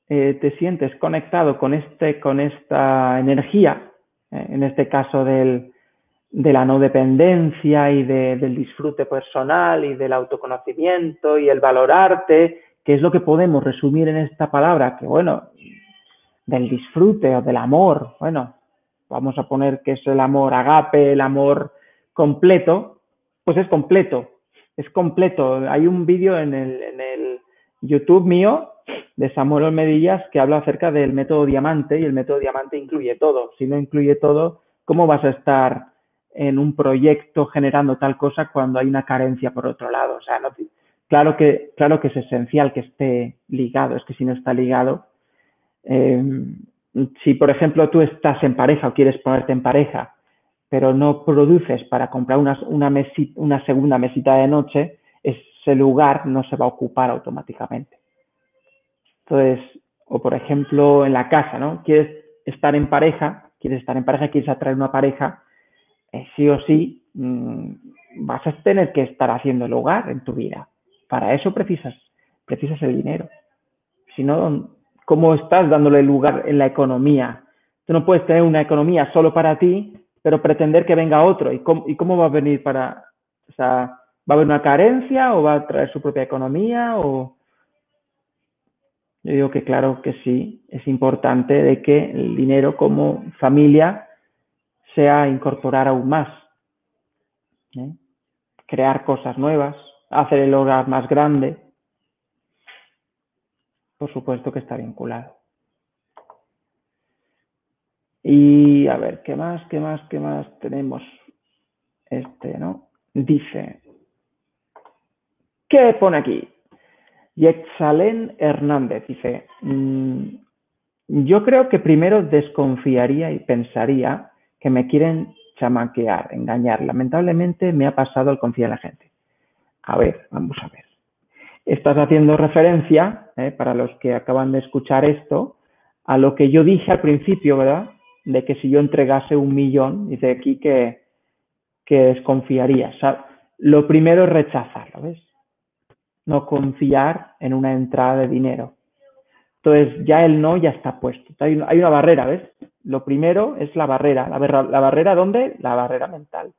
eh, te sientes conectado con, este, con esta energía, eh, en este caso del, de la no dependencia y del disfrute personal y del autoconocimiento y el valorarte, que es lo que podemos resumir en esta palabra, que bueno, del disfrute o del amor, bueno, vamos a poner que es el amor agape, el amor completo, pues es completo, es completo. Hay un vídeo en el, en el YouTube mío de Samuel Olmedillas que habla acerca del método diamante y el método diamante incluye todo. Si no incluye todo, ¿cómo vas a estar en un proyecto generando tal cosa cuando hay una carencia por otro lado? O sea, no, claro, que, claro que es esencial que esté ligado, es que si no está ligado, eh, si por ejemplo tú estás en pareja o quieres ponerte en pareja pero no produces para comprar una, una, una segunda mesita de noche, ese lugar no se va a ocupar automáticamente. Entonces, o por ejemplo en la casa, ¿no? Quieres estar en pareja, quieres estar en pareja, quieres atraer una pareja, eh, sí o sí mmm, vas a tener que estar haciendo el en tu vida. Para eso precisas, precisas el dinero. Si no, ¿cómo estás dándole lugar en la economía? Tú no puedes tener una economía solo para ti pero pretender que venga otro. ¿Y cómo, ¿Y cómo va a venir para, o sea, va a haber una carencia o va a traer su propia economía? O... Yo digo que claro que sí, es importante de que el dinero como familia sea incorporar aún más. ¿eh? Crear cosas nuevas, hacer el hogar más grande. Por supuesto que está vinculado. Y a ver, ¿qué más? ¿Qué más? ¿Qué más tenemos? Este, ¿no? Dice, ¿qué pone aquí? Yexalén Hernández dice, mm, yo creo que primero desconfiaría y pensaría que me quieren chamaquear, engañar. Lamentablemente me ha pasado al confiar en la gente. A ver, vamos a ver. Estás haciendo referencia, eh, para los que acaban de escuchar esto, a lo que yo dije al principio, ¿verdad? de que si yo entregase un millón, dice aquí que, desconfiaría. O sea, lo primero es rechazarlo, ¿ves? no confiar en una entrada de dinero. Entonces ya el no ya está puesto. Hay una, barrera, ¿ves? Lo primero es la barrera. ¿La, barrera. ¿La barrera dónde? La barrera mental.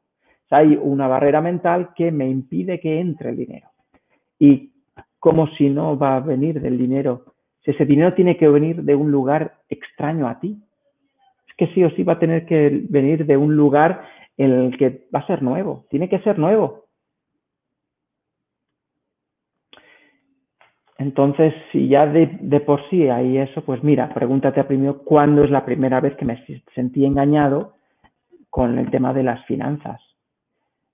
Hay una barrera mental que me impide que entre el dinero. Y como si no va a venir del dinero, si ese dinero tiene que venir de un lugar extraño a ti. Es que sí o sí va a tener que venir de un lugar en el que va a ser nuevo. Tiene que ser nuevo. Entonces, si ya de, por sí hay eso, pues mira, pregúntate a primero cuándo es la primera vez que me sentí engañado con el tema de las finanzas.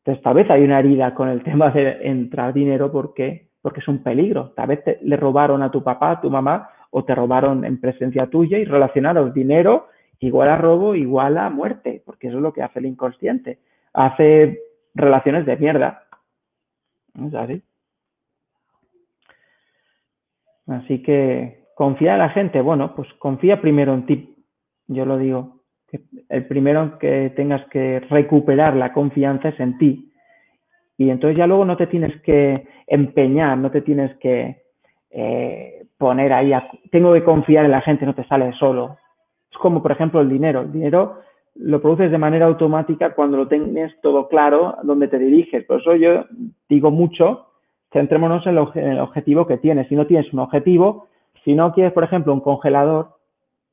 Entonces, tal vez hay una herida con el tema de entrar dinero porque, porque es un peligro. Tal vez le robaron a tu papá, a tu mamá, o te robaron en presencia tuya y relacionaros dinero igual a robo, igual a muerte, porque eso es lo que hace el inconsciente. Hace relaciones de mierda. ¿Es así? Así que confía en la gente. Bueno, pues confía primero en ti. Yo lo digo. El primero que tengas que recuperar la confianza es en ti. Y entonces ya luego no te tienes que empeñar, no te tienes que eh, poner ahí, tengo que confiar en la gente, no te sale solo. Es como, por ejemplo, el dinero. El dinero lo produces de manera automática cuando lo tienes todo claro dónde te diriges. Por eso yo digo mucho centrémonos en, el objetivo que tienes. Si no tienes un objetivo, si no quieres, por ejemplo, un congelador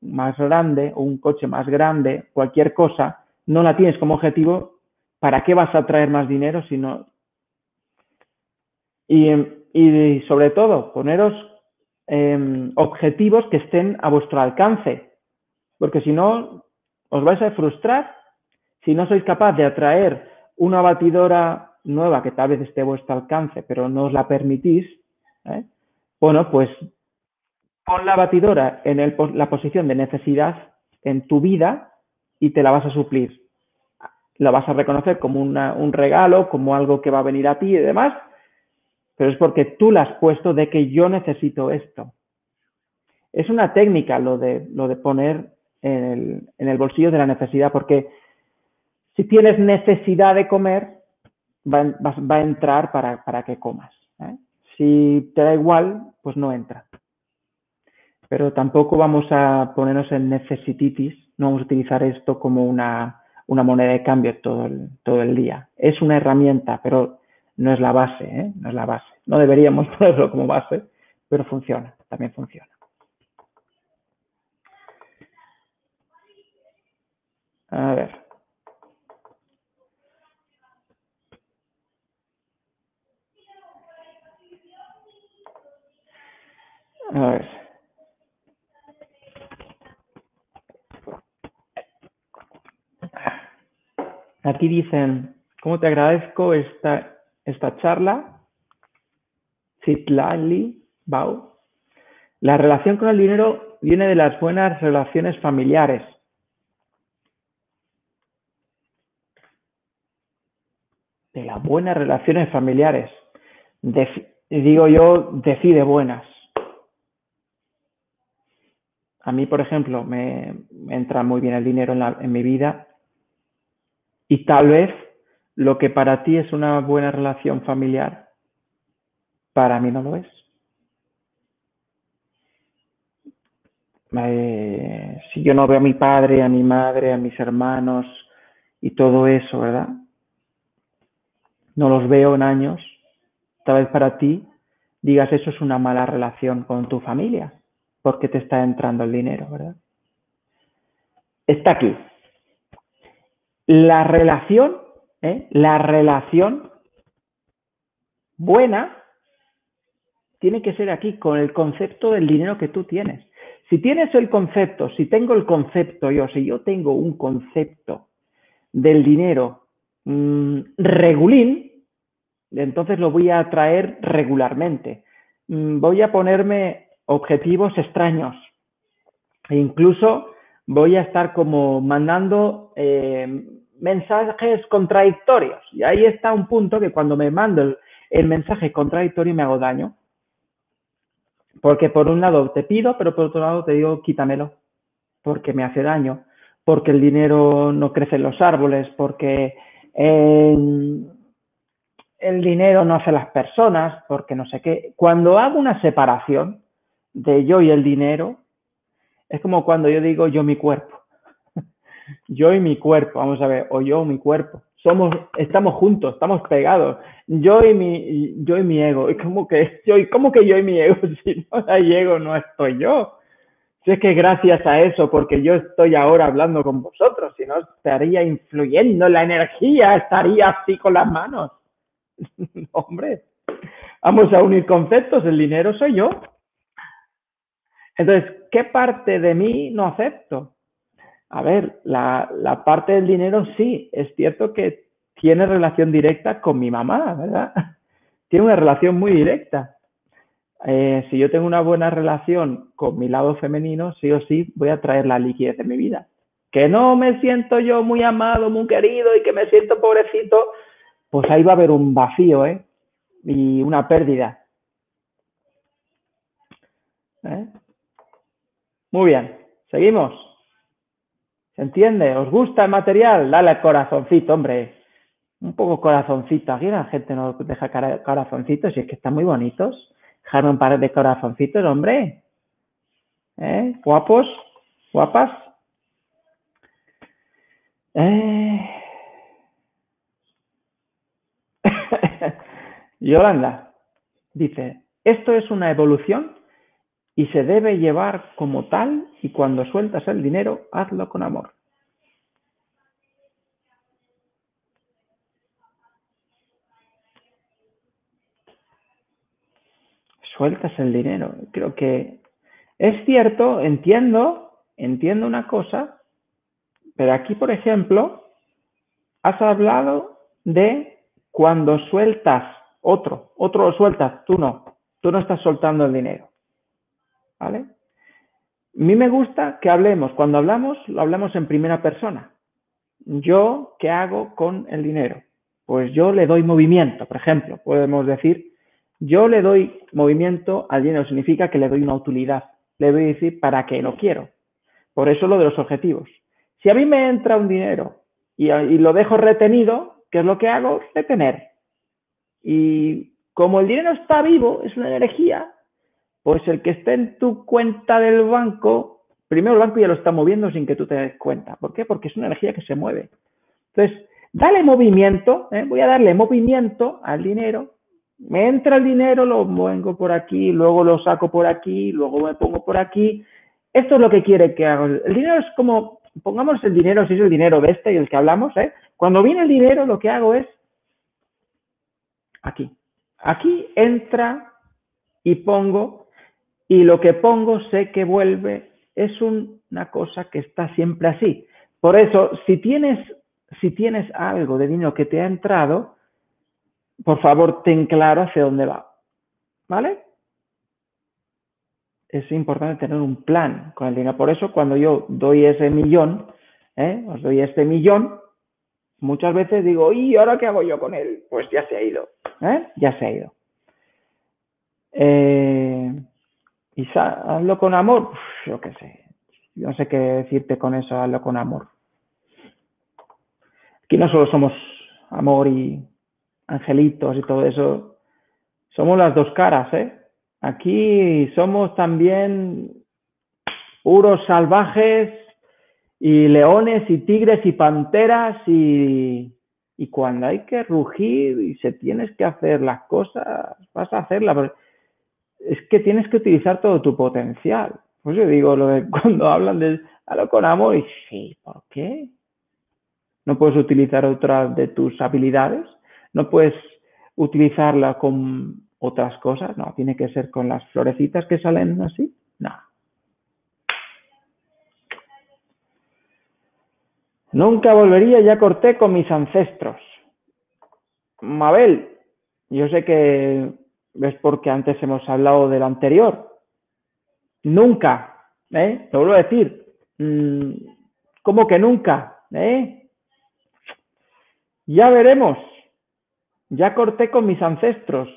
más grande o un coche más grande, cualquier cosa, no la tienes como objetivo, ¿para qué vas a traer más dinero si no? Y, y sobre todo, poneros em, objetivos que estén a vuestro alcance, porque si no, os vais a frustrar si no sois capaz de atraer una batidora nueva que tal vez esté a vuestro alcance, pero no os la permitís, ¿eh? bueno, pues pon la batidora en la posición de necesidad en tu vida y te la vas a suplir. La vas a reconocer como un regalo, como algo que va a venir a ti y demás, pero es porque tú la has puesto de que yo necesito esto. Es una técnica lo de, poner en el, el bolsillo de la necesidad, porque si tienes necesidad de comer, va, a entrar para, que comas. ¿eh? Si te da igual, pues no entra. Pero tampoco vamos a ponernos en necesititis, no vamos a utilizar esto como una, moneda de cambio todo el, todo el día. Es una herramienta, pero no es la base, ¿eh? no es la base. No deberíamos ponerlo como base, pero funciona, también funciona. A ver. A ver. Aquí dicen, ¿cómo te agradezco esta, esta charla? La relación con el dinero viene de las buenas relaciones familiares. De las buenas relaciones familiares. digo yo, decide buenas. A mí, por ejemplo, me, entra muy bien el dinero en, mi vida y tal vez lo que para ti es una buena relación familiar, para mí no lo es. Eh, si yo no veo a mi padre, a mi madre, a mis hermanos y todo eso, ¿verdad? No los veo en años. Tal vez para ti digas eso es una mala relación con tu familia porque te está entrando el dinero, ¿verdad? Está aquí. La relación, ¿eh? la relación buena tiene que ser aquí con el concepto del dinero que tú tienes. Si tienes el concepto, si tengo el concepto yo, si yo tengo un concepto del dinero mmm, regulín, entonces lo voy a traer regularmente. Mm, voy a ponerme objetivos extraños. E incluso voy a estar como mandando eh, mensajes contradictorios. Y ahí está un punto que cuando me mando el, mensaje contradictorio me hago daño. Porque por un lado te pido, pero por otro lado te digo quítamelo, porque me hace daño, porque el dinero no crece en los árboles, porque el dinero no hace las personas, porque no sé qué. Cuando hago una separación de yo y el dinero, es como cuando yo digo yo mi cuerpo. yo y mi cuerpo, vamos a ver, o yo mi cuerpo. Somos, estamos juntos, estamos pegados. Yo y mi, yo y mi ego. Es como que yo, ¿cómo que yo y mi ego? Si no hay ego, no estoy yo. Si es que gracias a eso, porque yo estoy ahora hablando con vosotros, si no estaría influyendo la energía, estaría así con las manos. Hombre, vamos a unir conceptos, el dinero soy yo. Entonces, ¿qué parte de mí no acepto? A ver, la, parte del dinero sí, es cierto que tiene relación directa con mi mamá, ¿verdad? Tiene una relación muy directa. Eh, si yo tengo una buena relación con mi lado femenino, sí o sí voy a traer la liquidez de mi vida. Que no me siento yo muy amado, muy querido y que me siento pobrecito, pues ahí va a haber un vacío, ¿eh? Y una pérdida. ¿Eh? Muy bien, seguimos. ¿Se entiende? ¿Os gusta el material? Dale corazoncito, hombre. Un poco corazoncito. Aquí la gente no deja corazoncitos y es que están muy bonitos. Dejarme un par de corazoncitos, hombre. ¿Eh? Guapos, guapas. Eh... Yolanda dice, esto es una evolución y se debe llevar como tal y cuando sueltas el dinero, hazlo con amor. sueltas el dinero. Creo que es cierto, entiendo, entiendo una cosa, pero aquí, por ejemplo, has hablado de cuando sueltas otro, otro lo sueltas, tú no, tú no estás soltando el dinero. ¿Vale? A mí me gusta que hablemos, cuando hablamos, lo hablamos en primera persona. Yo, ¿qué hago con el dinero? Pues yo le doy movimiento, por ejemplo, podemos decir, yo le doy movimiento al dinero, significa que le doy una utilidad. Le voy a decir para qué lo quiero. Por eso lo de los objetivos. Si a mí me entra un dinero y, lo dejo retenido, ¿qué es lo que hago? Retener. Y como el dinero está vivo, es una energía, pues el que esté en tu cuenta del banco, primero el banco ya lo está moviendo sin que tú te des cuenta. ¿Por qué? Porque es una energía que se mueve. Entonces, dale movimiento, ¿eh? voy a darle movimiento al dinero me entra el dinero, lo vengo por aquí, luego lo saco por aquí, luego me pongo por aquí. Esto es lo que quiere que haga. El dinero es como, pongamos el dinero, si es el dinero de este y el que hablamos, ¿eh? Cuando viene el dinero, lo que hago es aquí. Aquí entra y pongo, y lo que pongo sé que vuelve. Es una cosa que está siempre así. Por eso, si tienes, algo de dinero que te ha entrado, por favor, ten claro hacia dónde va. ¿Vale? Es importante tener un plan con el dinero. Por eso, cuando yo doy ese millón, ¿eh? os doy este millón, muchas veces digo, ¿y ahora qué hago yo con él? Pues ya se ha ido. ¿eh? Ya se ha ido. Eh, y hazlo con amor, yo qué sé. no sé qué decirte con eso, hazlo con amor. Aquí no solo somos amor y angelitos y todo eso, somos las dos caras, ¿eh? Aquí somos también puros salvajes y leones y tigres y panteras y, y cuando hay que rugir y se tienes que hacer las cosas, vas a hacerlas. Es que tienes que utilizar todo tu potencial. Pues yo digo, lo de cuando hablan de algo con amor, y sí, ¿por qué? ¿No puedes utilizar otras de tus habilidades? no puedes utilizarla con otras cosas, no, tiene que ser con las florecitas que salen así, no. Nunca volvería, ya corté con mis ancestros. Mabel, yo sé que ves porque antes hemos hablado del anterior. Nunca, ¿eh? Te vuelvo a decir, mm, ¿cómo que nunca? ¿Eh? Ya veremos. Ya corté con mis ancestros.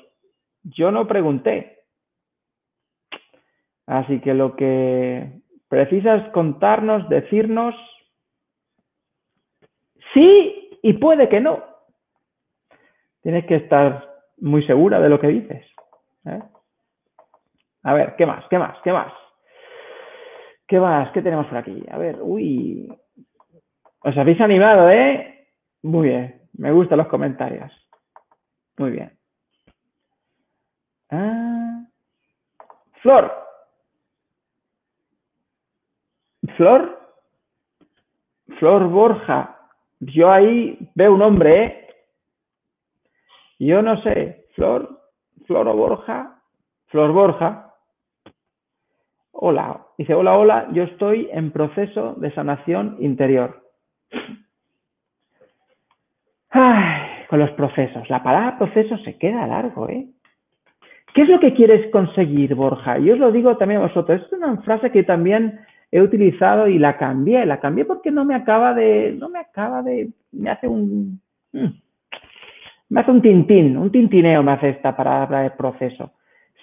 Yo no pregunté. Así que lo que precisas contarnos, decirnos, sí y puede que no. Tienes que estar muy segura de lo que dices. ¿eh? A ver, ¿qué más? ¿Qué más? ¿Qué más? ¿Qué más? ¿Qué tenemos por aquí? A ver, uy. Os habéis animado, ¿eh? Muy bien. Me gustan los comentarios. Muy bien. Ah. Flor. Flor. Flor Borja. Yo ahí veo un hombre, ¿eh? Yo no sé. Flor. Flor o Borja. Flor Borja. Hola. Dice, hola, hola. Yo estoy en proceso de sanación interior. Ay, con los procesos. La palabra proceso se queda largo, ¿eh? ¿Qué es lo que quieres conseguir, Borja? Yo os lo digo también a vosotros. Es una frase que también he utilizado y la cambié. La cambié porque no me acaba de, no me acaba de, me hace un, mm, me hace un tintín, un tintineo me hace esta palabra de proceso.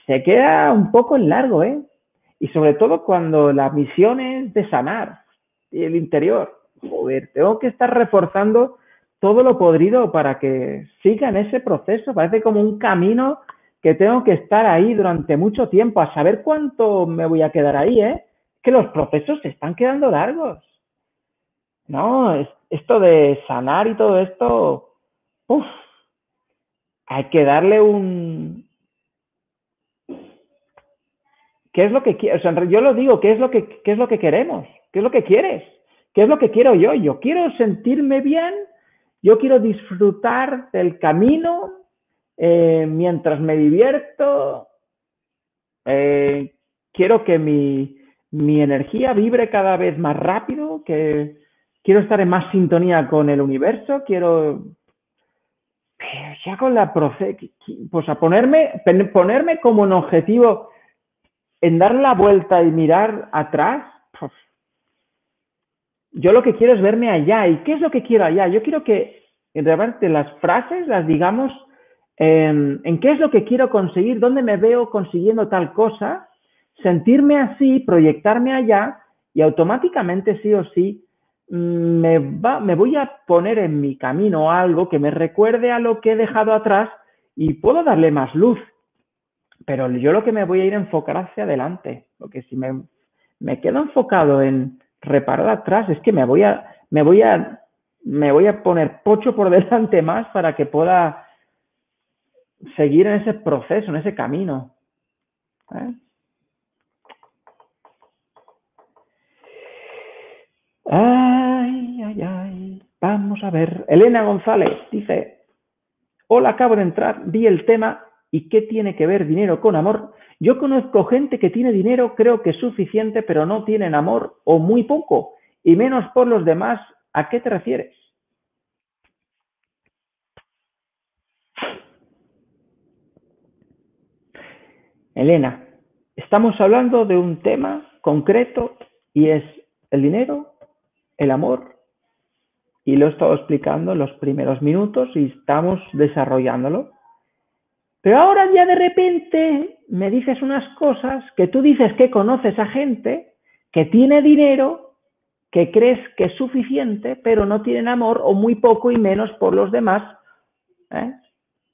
Se queda un poco en largo, ¿eh? Y sobre todo cuando la misión es de sanar el interior. Joder, tengo que estar reforzando todo lo podrido para que siga en ese proceso. Parece como un camino que tengo que estar ahí durante mucho tiempo, a saber cuánto me voy a quedar ahí, ¿eh? Que los procesos se están quedando largos. No, esto de sanar y todo esto, uff, hay que darle un... ¿Qué es lo que quieres? O sea, yo lo digo, ¿qué es lo que, qué es lo que queremos? ¿Qué es lo que quieres? ¿Qué es lo que quiero yo? Yo quiero sentirme bien yo quiero disfrutar del camino eh, mientras me divierto. Eh, quiero que mi, mi, energía vibre cada vez más rápido, que quiero estar en más sintonía con el universo, quiero ya con la pues a ponerme, ponerme como un objetivo en dar la vuelta y mirar atrás, pues, yo lo que quiero es verme allá. ¿Y qué es lo que quiero allá? Yo quiero que realmente las frases las digamos en, en qué es lo que quiero conseguir, dónde me veo consiguiendo tal cosa, sentirme así, proyectarme allá y automáticamente sí o sí me, va, me voy a poner en mi camino algo que me recuerde a lo que he dejado atrás y puedo darle más luz. Pero yo lo que me voy a ir a enfocar hacia adelante, porque si me, quedo enfocado en, reparar atrás, es que me voy a, me voy a, me voy a poner pocho por delante más para que pueda seguir en ese proceso, en ese camino. ¿eh? Ay, ay, ay. Vamos a ver. Elena González dice, hola, acabo de entrar, vi el tema y qué tiene que ver dinero con amor. Yo conozco gente que tiene dinero, creo que es suficiente, pero no tienen amor o muy poco, y menos por los demás. ¿A qué te refieres? Elena, estamos hablando de un tema concreto y es el dinero, el amor, y lo he estado explicando en los primeros minutos y estamos desarrollándolo. Pero ahora ya de repente me dices unas cosas que tú dices que conoces a gente que tiene dinero, que crees que es suficiente, pero no tienen amor o muy poco y menos por los demás. ¿eh?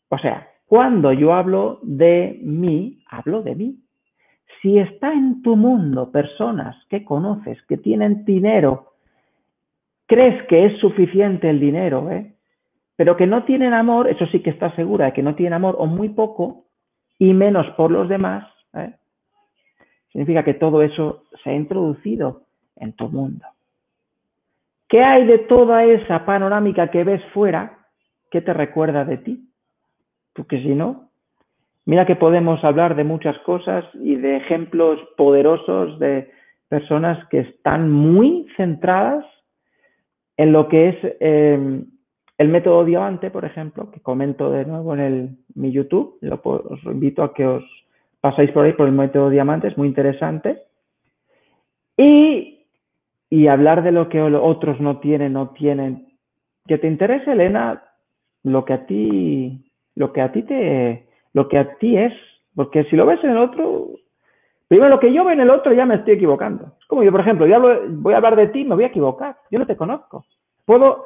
O sea, cuando yo hablo de mí, hablo de mí. Si está en tu mundo personas que conoces que tienen dinero, crees que es suficiente el dinero, ¿eh? pero que no tienen amor, eso sí que estás segura de que no tienen amor o muy poco y menos por los demás, ¿eh? significa que todo eso se ha introducido en tu mundo. ¿Qué hay de toda esa panorámica que ves fuera que te recuerda de ti? Porque si no, mira que podemos hablar de muchas cosas y de ejemplos poderosos de personas que están muy centradas en lo que es eh, el método diamante, por ejemplo, que comento de nuevo en el, mi YouTube, lo, os invito a que os pasáis por ahí por el método diamante, es muy interesante. Y, y hablar de lo que otros no tienen, no tienen. Que te interese, Elena, lo que a ti, lo que a ti te, lo que a ti es, porque si lo ves en el otro, primero lo que yo veo en el otro ya me estoy equivocando. Es como yo, por ejemplo, yo voy a hablar de ti, me voy a equivocar, yo no te conozco. Puedo,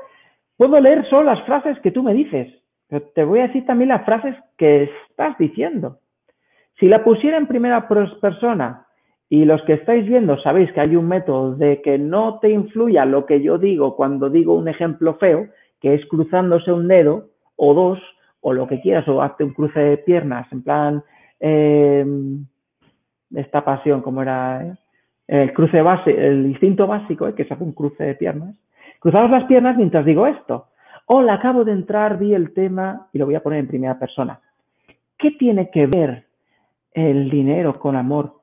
Puedo leer solo las frases que tú me dices Pero te voy a decir también las frases que estás diciendo. Si la pusiera en primera persona y los que estáis viendo sabéis que hay un método de que no te influya lo que yo digo cuando digo un ejemplo feo, que es cruzándose un dedo o dos o lo que quieras, o hazte un cruce de piernas, en plan, eh, esta pasión, como era eh, el cruce base, el instinto básico, eh, que hace un cruce de piernas. Cruzaos las piernas mientras digo esto. Hola, acabo de entrar, vi el tema y lo voy a poner en primera persona. ¿Qué tiene que ver el dinero con amor?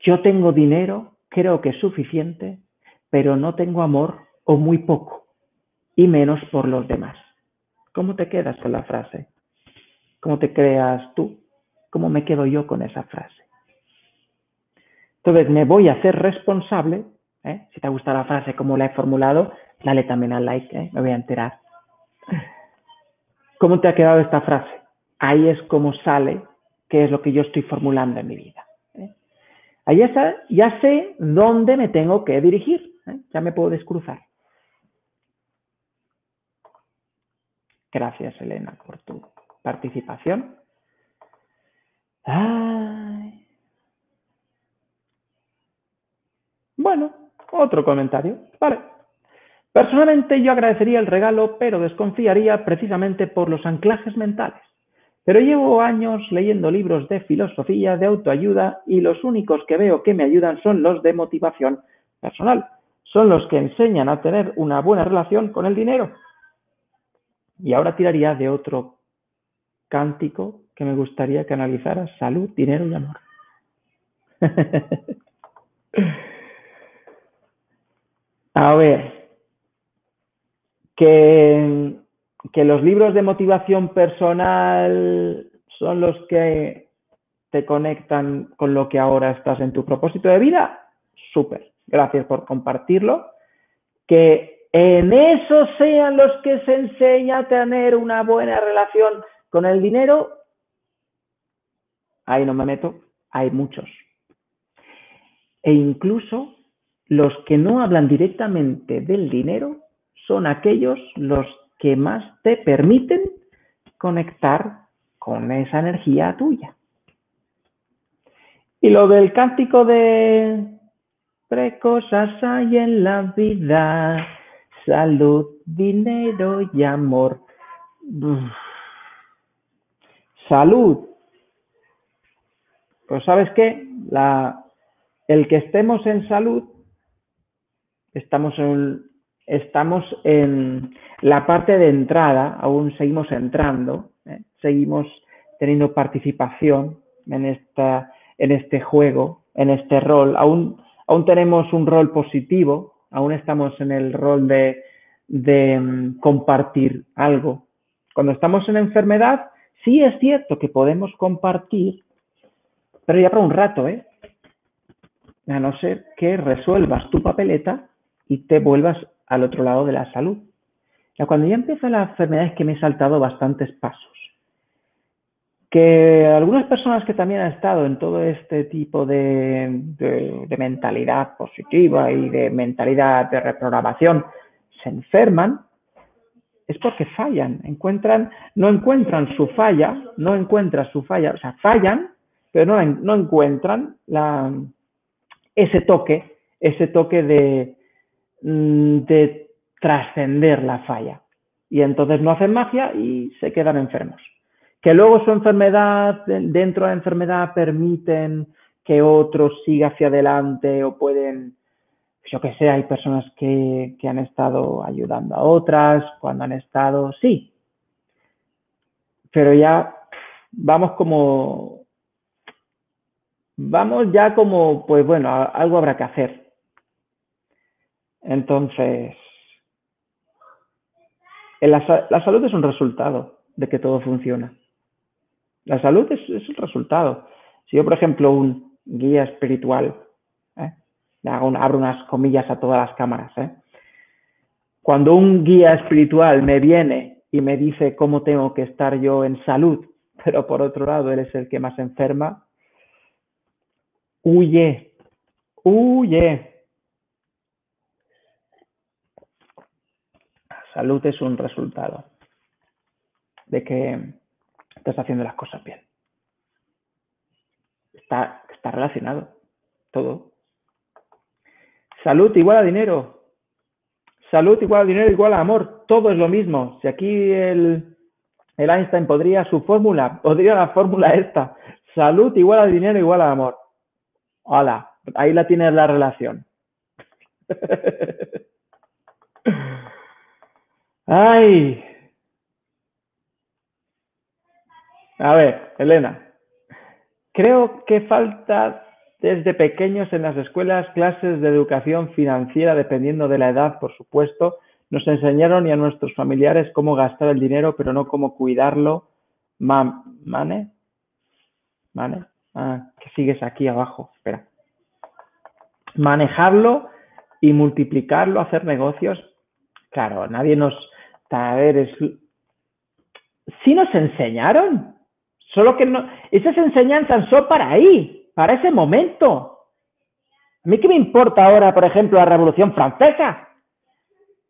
Yo tengo dinero, creo que es suficiente, pero no tengo amor o muy poco, y menos por los demás. ¿Cómo te quedas con la frase? ¿Cómo te creas tú? ¿Cómo me quedo yo con esa frase? Entonces me voy a hacer responsable. ¿eh? Si te gusta la frase como la he formulado, dale también al like, ¿eh? me voy a enterar. ¿Cómo te ha quedado esta frase? Ahí es como sale qué es lo que yo estoy formulando en mi vida. ¿eh? Ahí ya, ya sé dónde me tengo que dirigir. Ya me puedo descruzar. Gracias, Elena, por tu participación. Bueno, otro comentario. Vale. Personalmente yo agradecería el regalo, pero desconfiaría precisamente por los anclajes mentales. Pero llevo años leyendo libros de filosofía, de autoayuda, y los únicos que veo que me ayudan son los de motivación personal. Son los que enseñan a tener una buena relación con el dinero. Y ahora tiraría de otro cántico que me gustaría que analizaras. Salud, dinero y amor. A ver, que, que los libros de motivación personal son los que te conectan con lo que ahora estás en tu propósito de vida. Súper, gracias por compartirlo. Que en eso sean los que se enseña a tener una buena relación con el dinero, ahí no me meto, hay muchos. E incluso los que no hablan directamente del dinero son aquellos los que más te permiten conectar con esa energía tuya. Y lo del cántico de tres cosas hay en la vida salud, dinero y amor. Salud. Pues sabes qué, la, el que estemos en salud, estamos en, estamos en la parte de entrada, aún seguimos entrando, ¿eh? seguimos teniendo participación en, esta, en este juego, en este rol, aún, aún tenemos un rol positivo, aún estamos en el rol de, mm, compartir algo. Cuando estamos en enfermedad, sí es cierto que podemos compartir, pero ya para un rato, ¿eh? A no ser que resuelvas tu papeleta y te vuelvas al otro lado de la salud. Cuando ya empieza la enfermedad es que me he saltado bastantes pasos que algunas personas que también han estado en todo este tipo de, mentalidad positiva y de mentalidad de reprogramación se enferman, es porque fallan, encuentran, no encuentran su falla, no encuentran su falla, o sea, fallan, pero no, no encuentran ese toque, ese toque de, mm, de trascender la falla. Y entonces no hacen magia y se quedan enfermos que luego su enfermedad, dentro de la enfermedad, permiten que otros siga hacia adelante o pueden, yo que sé, hay personas que, que han estado ayudando a otras cuando han estado, sí, pero ya vamos como, vamos ya como, pues bueno, algo habrá que hacer. Entonces, la, la salud es un resultado de que todo funciona. La salud es, el resultado. Si yo, por ejemplo, un guía espiritual, ¿eh? Abro unas comillas a todas las cámaras, ¿eh? cuando un guía espiritual me viene y me dice cómo tengo que estar yo en salud, pero por otro lado él es el que más enferma, huye, huye. salud es un resultado. de que estás haciendo las cosas bien. Está, está relacionado todo. Salud igual a dinero. Salud igual a dinero igual a amor. Todo es lo mismo. Si aquí el, Einstein podría su fórmula, podría la fórmula esta. Salud igual a dinero igual a amor. Hola, ahí la tienes la relación. Ay. A ver, Elena. Creo que falta desde pequeños en las escuelas clases de educación financiera, dependiendo de la edad, por supuesto. Nos enseñaron y a nuestros familiares cómo gastar el dinero, pero no cómo cuidarlo. ¿Mane? ¿Mane? Ah, que sigues aquí abajo. Espera. Manejarlo y multiplicarlo, hacer negocios. Claro, nadie nos... A ver, es... Sí nos enseñaron, solo que no... Esas enseñanzas son para ahí, para ese momento. ¿A mí qué me importa ahora, por ejemplo, la Revolución Francesa?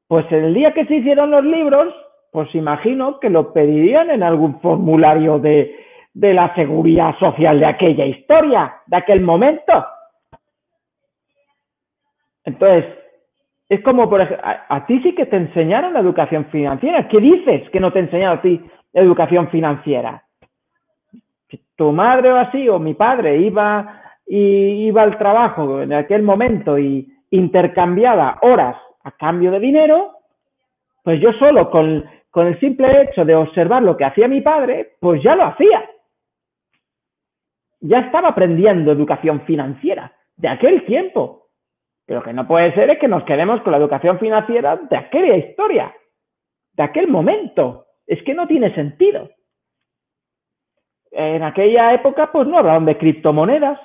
Pues el día que se hicieron los libros, pues imagino que lo pedirían en algún formulario de, de la seguridad social de aquella historia, de aquel momento. Entonces, es como, por ejemplo, a, ti sí que te enseñaron la educación financiera. ¿Qué dices que no te enseñaron a ti educación financiera? Tu madre o así, o mi padre iba, y, iba al trabajo en aquel momento y intercambiaba horas a cambio de dinero, pues yo solo con, con el simple hecho de observar lo que hacía mi padre, pues ya lo hacía. Ya estaba aprendiendo educación financiera de aquel tiempo. Pero que no puede ser es que nos quedemos con la educación financiera de aquella historia, de aquel momento. Es que no tiene sentido. En aquella época, pues no hablaban de criptomonedas,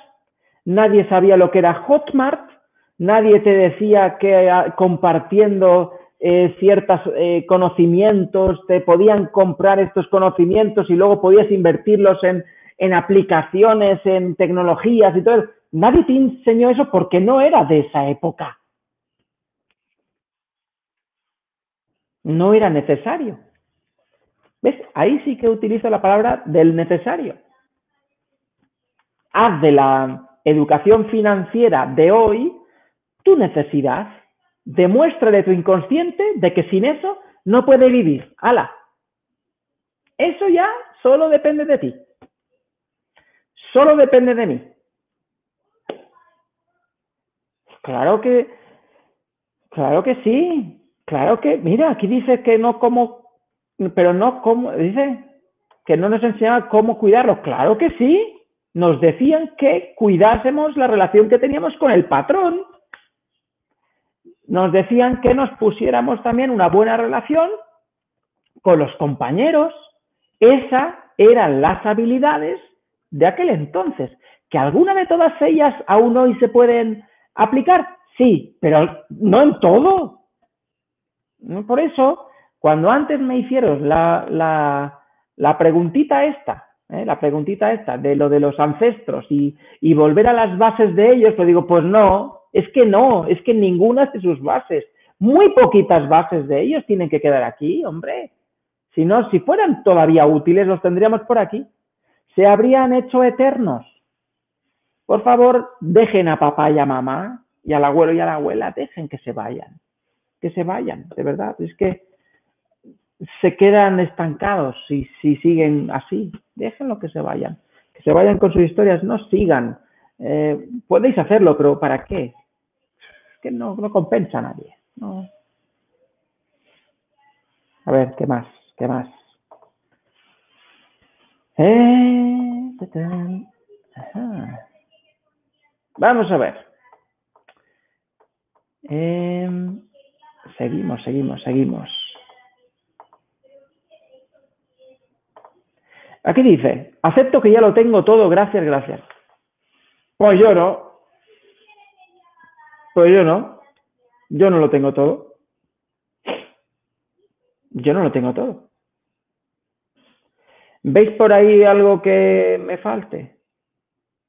nadie sabía lo que era Hotmart, nadie te decía que ah, compartiendo eh, ciertos eh, conocimientos te podían comprar estos conocimientos y luego podías invertirlos en, en aplicaciones, en tecnologías y todo. Nadie te enseñó eso porque no era de esa época. No era necesario. ¿Ves? Ahí sí que utilizo la palabra del necesario. Haz de la educación financiera de hoy tu necesidad. Demuéstrale tu inconsciente de que sin eso no puede vivir. ¡Hala! Eso ya solo depende de ti. Solo depende de mí. Claro que, claro que sí. Claro que, mira, aquí dice que no como, pero no como, dice que no nos enseñaba cómo cuidarlo. Claro que sí. Nos decían que cuidásemos la relación que teníamos con el patrón. Nos decían que nos pusiéramos también una buena relación con los compañeros. Esas eran las habilidades de aquel entonces, que alguna de todas ellas aún hoy se pueden aplicar, sí, pero no en todo. Por eso, cuando antes me hicieron la, la, la preguntita esta, ¿eh? la preguntita esta de lo de los ancestros y, y volver a las bases de ellos, pues digo, pues no, es que no, es que ninguna de sus bases, muy poquitas bases de ellos tienen que quedar aquí, hombre. Si no, si fueran todavía útiles, los tendríamos por aquí se habrían hecho eternos. Por favor, dejen a papá y a mamá y al abuelo y a la abuela, dejen que se vayan, que se vayan, de verdad. Es que se quedan estancados si, si siguen así. Déjenlo que se vayan, que se vayan con sus historias, no sigan. Eh, podéis hacerlo, pero ¿para qué? Que no, no compensa a nadie. A ver, ¿qué más? ¿Qué más? Eh, Vamos a ver. Em, seguimos, seguimos, seguimos. Aquí dice, acepto que ya lo tengo todo, gracias, gracias. Pues yo no. Pues yo no. Yo no lo tengo todo. Yo no lo tengo todo. ¿Veis por ahí algo que me falte?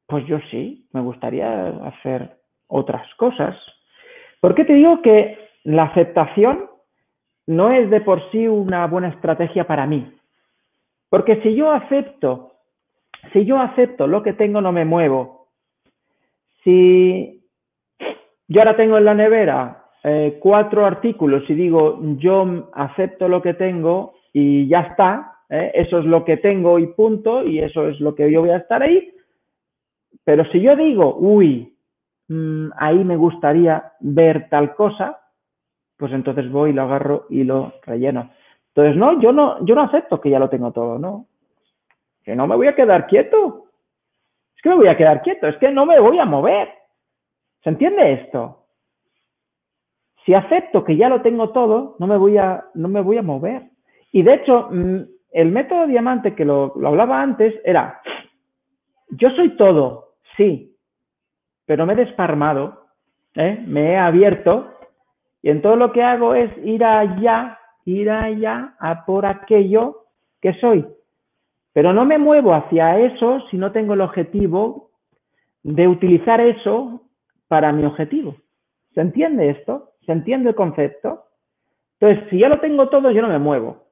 Pues yo sí, me gustaría hacer otras cosas. ¿Por qué te digo que la aceptación no es de por sí una buena estrategia para mí? Porque si yo acepto, si yo acepto lo que tengo, no me muevo. Si yo ahora tengo en la nevera eh, cuatro artículos y digo, yo acepto lo que tengo y ya está, ¿eh? eso es lo que tengo y punto, y eso es lo que yo voy a estar ahí. Pero si yo digo, uy, mm, ahí me gustaría ver tal cosa, pues entonces voy, lo agarro y lo relleno. Entonces, no, yo no, yo no acepto que ya lo tengo todo, no. Que no me voy a quedar quieto. Es que me voy a quedar quieto, es que no me voy a mover. ¿Se entiende esto? Si acepto que ya lo tengo todo, no me voy a, no me voy a mover. Y de hecho, mm, el método diamante que lo, hablaba antes era, yo soy todo, sí, pero me he desparmado, ¿eh? me he abierto y en todo lo que hago es ir allá, ir allá a por aquello que soy. Pero no me muevo hacia eso si no tengo el objetivo de utilizar eso para mi objetivo. ¿Se entiende esto? ¿Se entiende el concepto? Entonces, si ya lo tengo todo, yo no me muevo.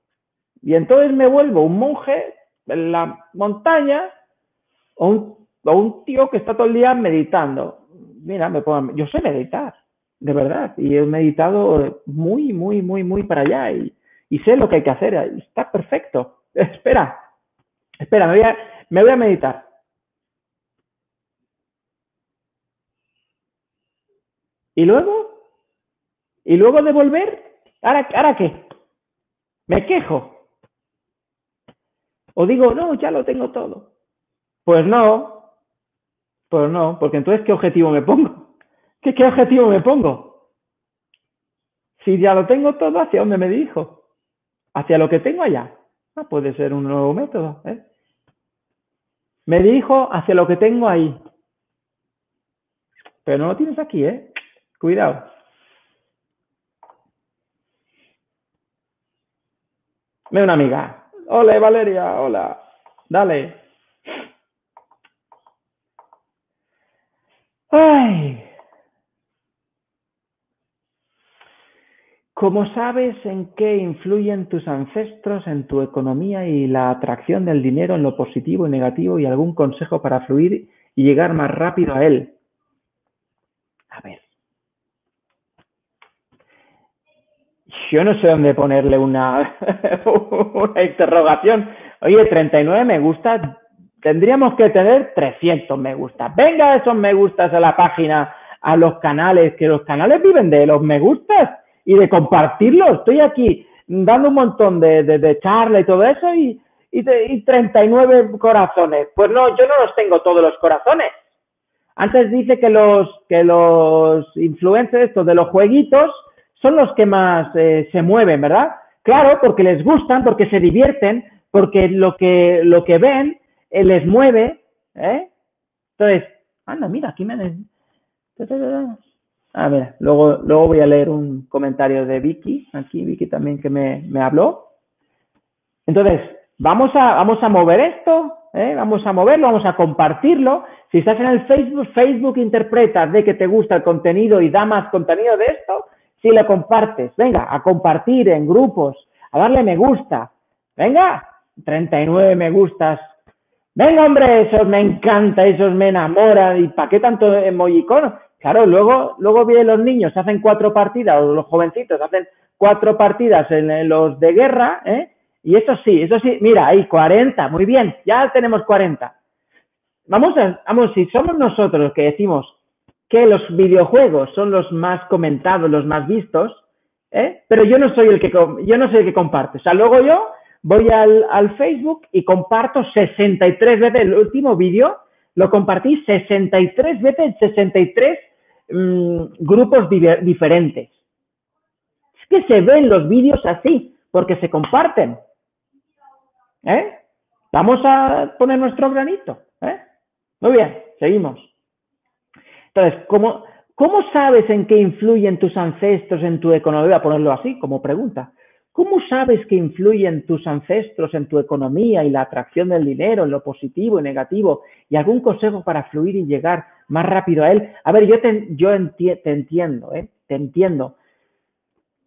Y entonces me vuelvo un monje en la montaña o un, un tío que está todo el día meditando. Mira, me puedo, yo sé meditar, de verdad, y he meditado muy, muy, muy, muy para allá y, sé lo que hay que hacer. Está perfecto. Espera, espera, me voy a, me voy a meditar. ¿Y luego? ¿Y luego de volver? ¿Ahora, ¿Ahora qué? ¿Me quejo? O digo, no, ya lo tengo todo. Pues no, pues no, porque entonces, ¿qué objetivo me pongo? ¿Qué, objetivo me pongo? Si ya lo tengo todo, ¿hacia dónde me dirijo? ¿Hacia lo que tengo allá? Ah, puede ser un nuevo método. ¿eh? Me dirijo hacia lo que tengo ahí. Pero no lo tienes aquí, ¿eh? Cuidado. Me una amiga. Hola, Valeria, hola. Dale. Ay. ¿Cómo sabes en qué influyen tus ancestros en tu economía y la atracción del dinero en lo positivo y negativo y algún consejo para fluir y llegar más rápido a él? A ver. yo no sé dónde ponerle una, una interrogación. Oye, 39 me gusta, tendríamos que tener 300 me gusta. Venga esos me gustas a la página, a los canales, que los canales viven de los me gustas y de compartirlos. Estoy aquí dando un montón de, de, charla y todo eso y, y, y 39 corazones. Pues no, yo no los tengo todos los corazones. Antes dice que los, que los influencers, estos de los jueguitos, son los que más eh, se mueven, ¿verdad? Claro, porque les gustan, porque se divierten, porque lo que, lo que ven eh, les mueve, ¿eh? Entonces, anda, mira, aquí me... Ah, mira, luego, luego voy a leer un comentario de Vicky, aquí Vicky también que me, me habló. Entonces, vamos a, vamos a mover esto, ¿eh? vamos a moverlo, vamos a compartirlo. Si estás en el Facebook, Facebook interpreta de que te gusta el contenido y da más contenido de esto, si lo compartes, venga, a compartir en grupos, a darle me gusta, venga, 39 me gustas, venga hombre, eso me encanta, esos me enamoran, y ¿para qué tanto emojicono? Claro, luego, luego vienen los niños, hacen cuatro partidas, o los jovencitos hacen cuatro partidas en los de guerra, ¿eh? Y eso sí, eso sí, mira, ahí 40, muy bien, ya tenemos 40. Vamos a, vamos, si somos nosotros los que decimos, que los videojuegos son los más comentados, los más vistos, ¿eh? pero yo no soy el que yo no soy el que comparte. O sea, luego yo voy al, Facebook y comparto 63 veces el último vídeo, lo compartí 63 veces en 63 mmm, grupos diferentes. Es que se ven los vídeos así, porque se comparten. ¿Eh? Vamos a poner nuestro granito. ¿eh? Muy bien, seguimos. Entonces, ¿cómo, ¿cómo sabes en qué influyen tus ancestros en tu economía? Voy a ponerlo así como pregunta. ¿Cómo sabes que influyen tus ancestros en tu economía y la atracción del dinero, en lo positivo y negativo? ¿Y algún consejo para fluir y llegar más rápido a él? A ver, yo te, yo te entiendo, ¿eh? te entiendo.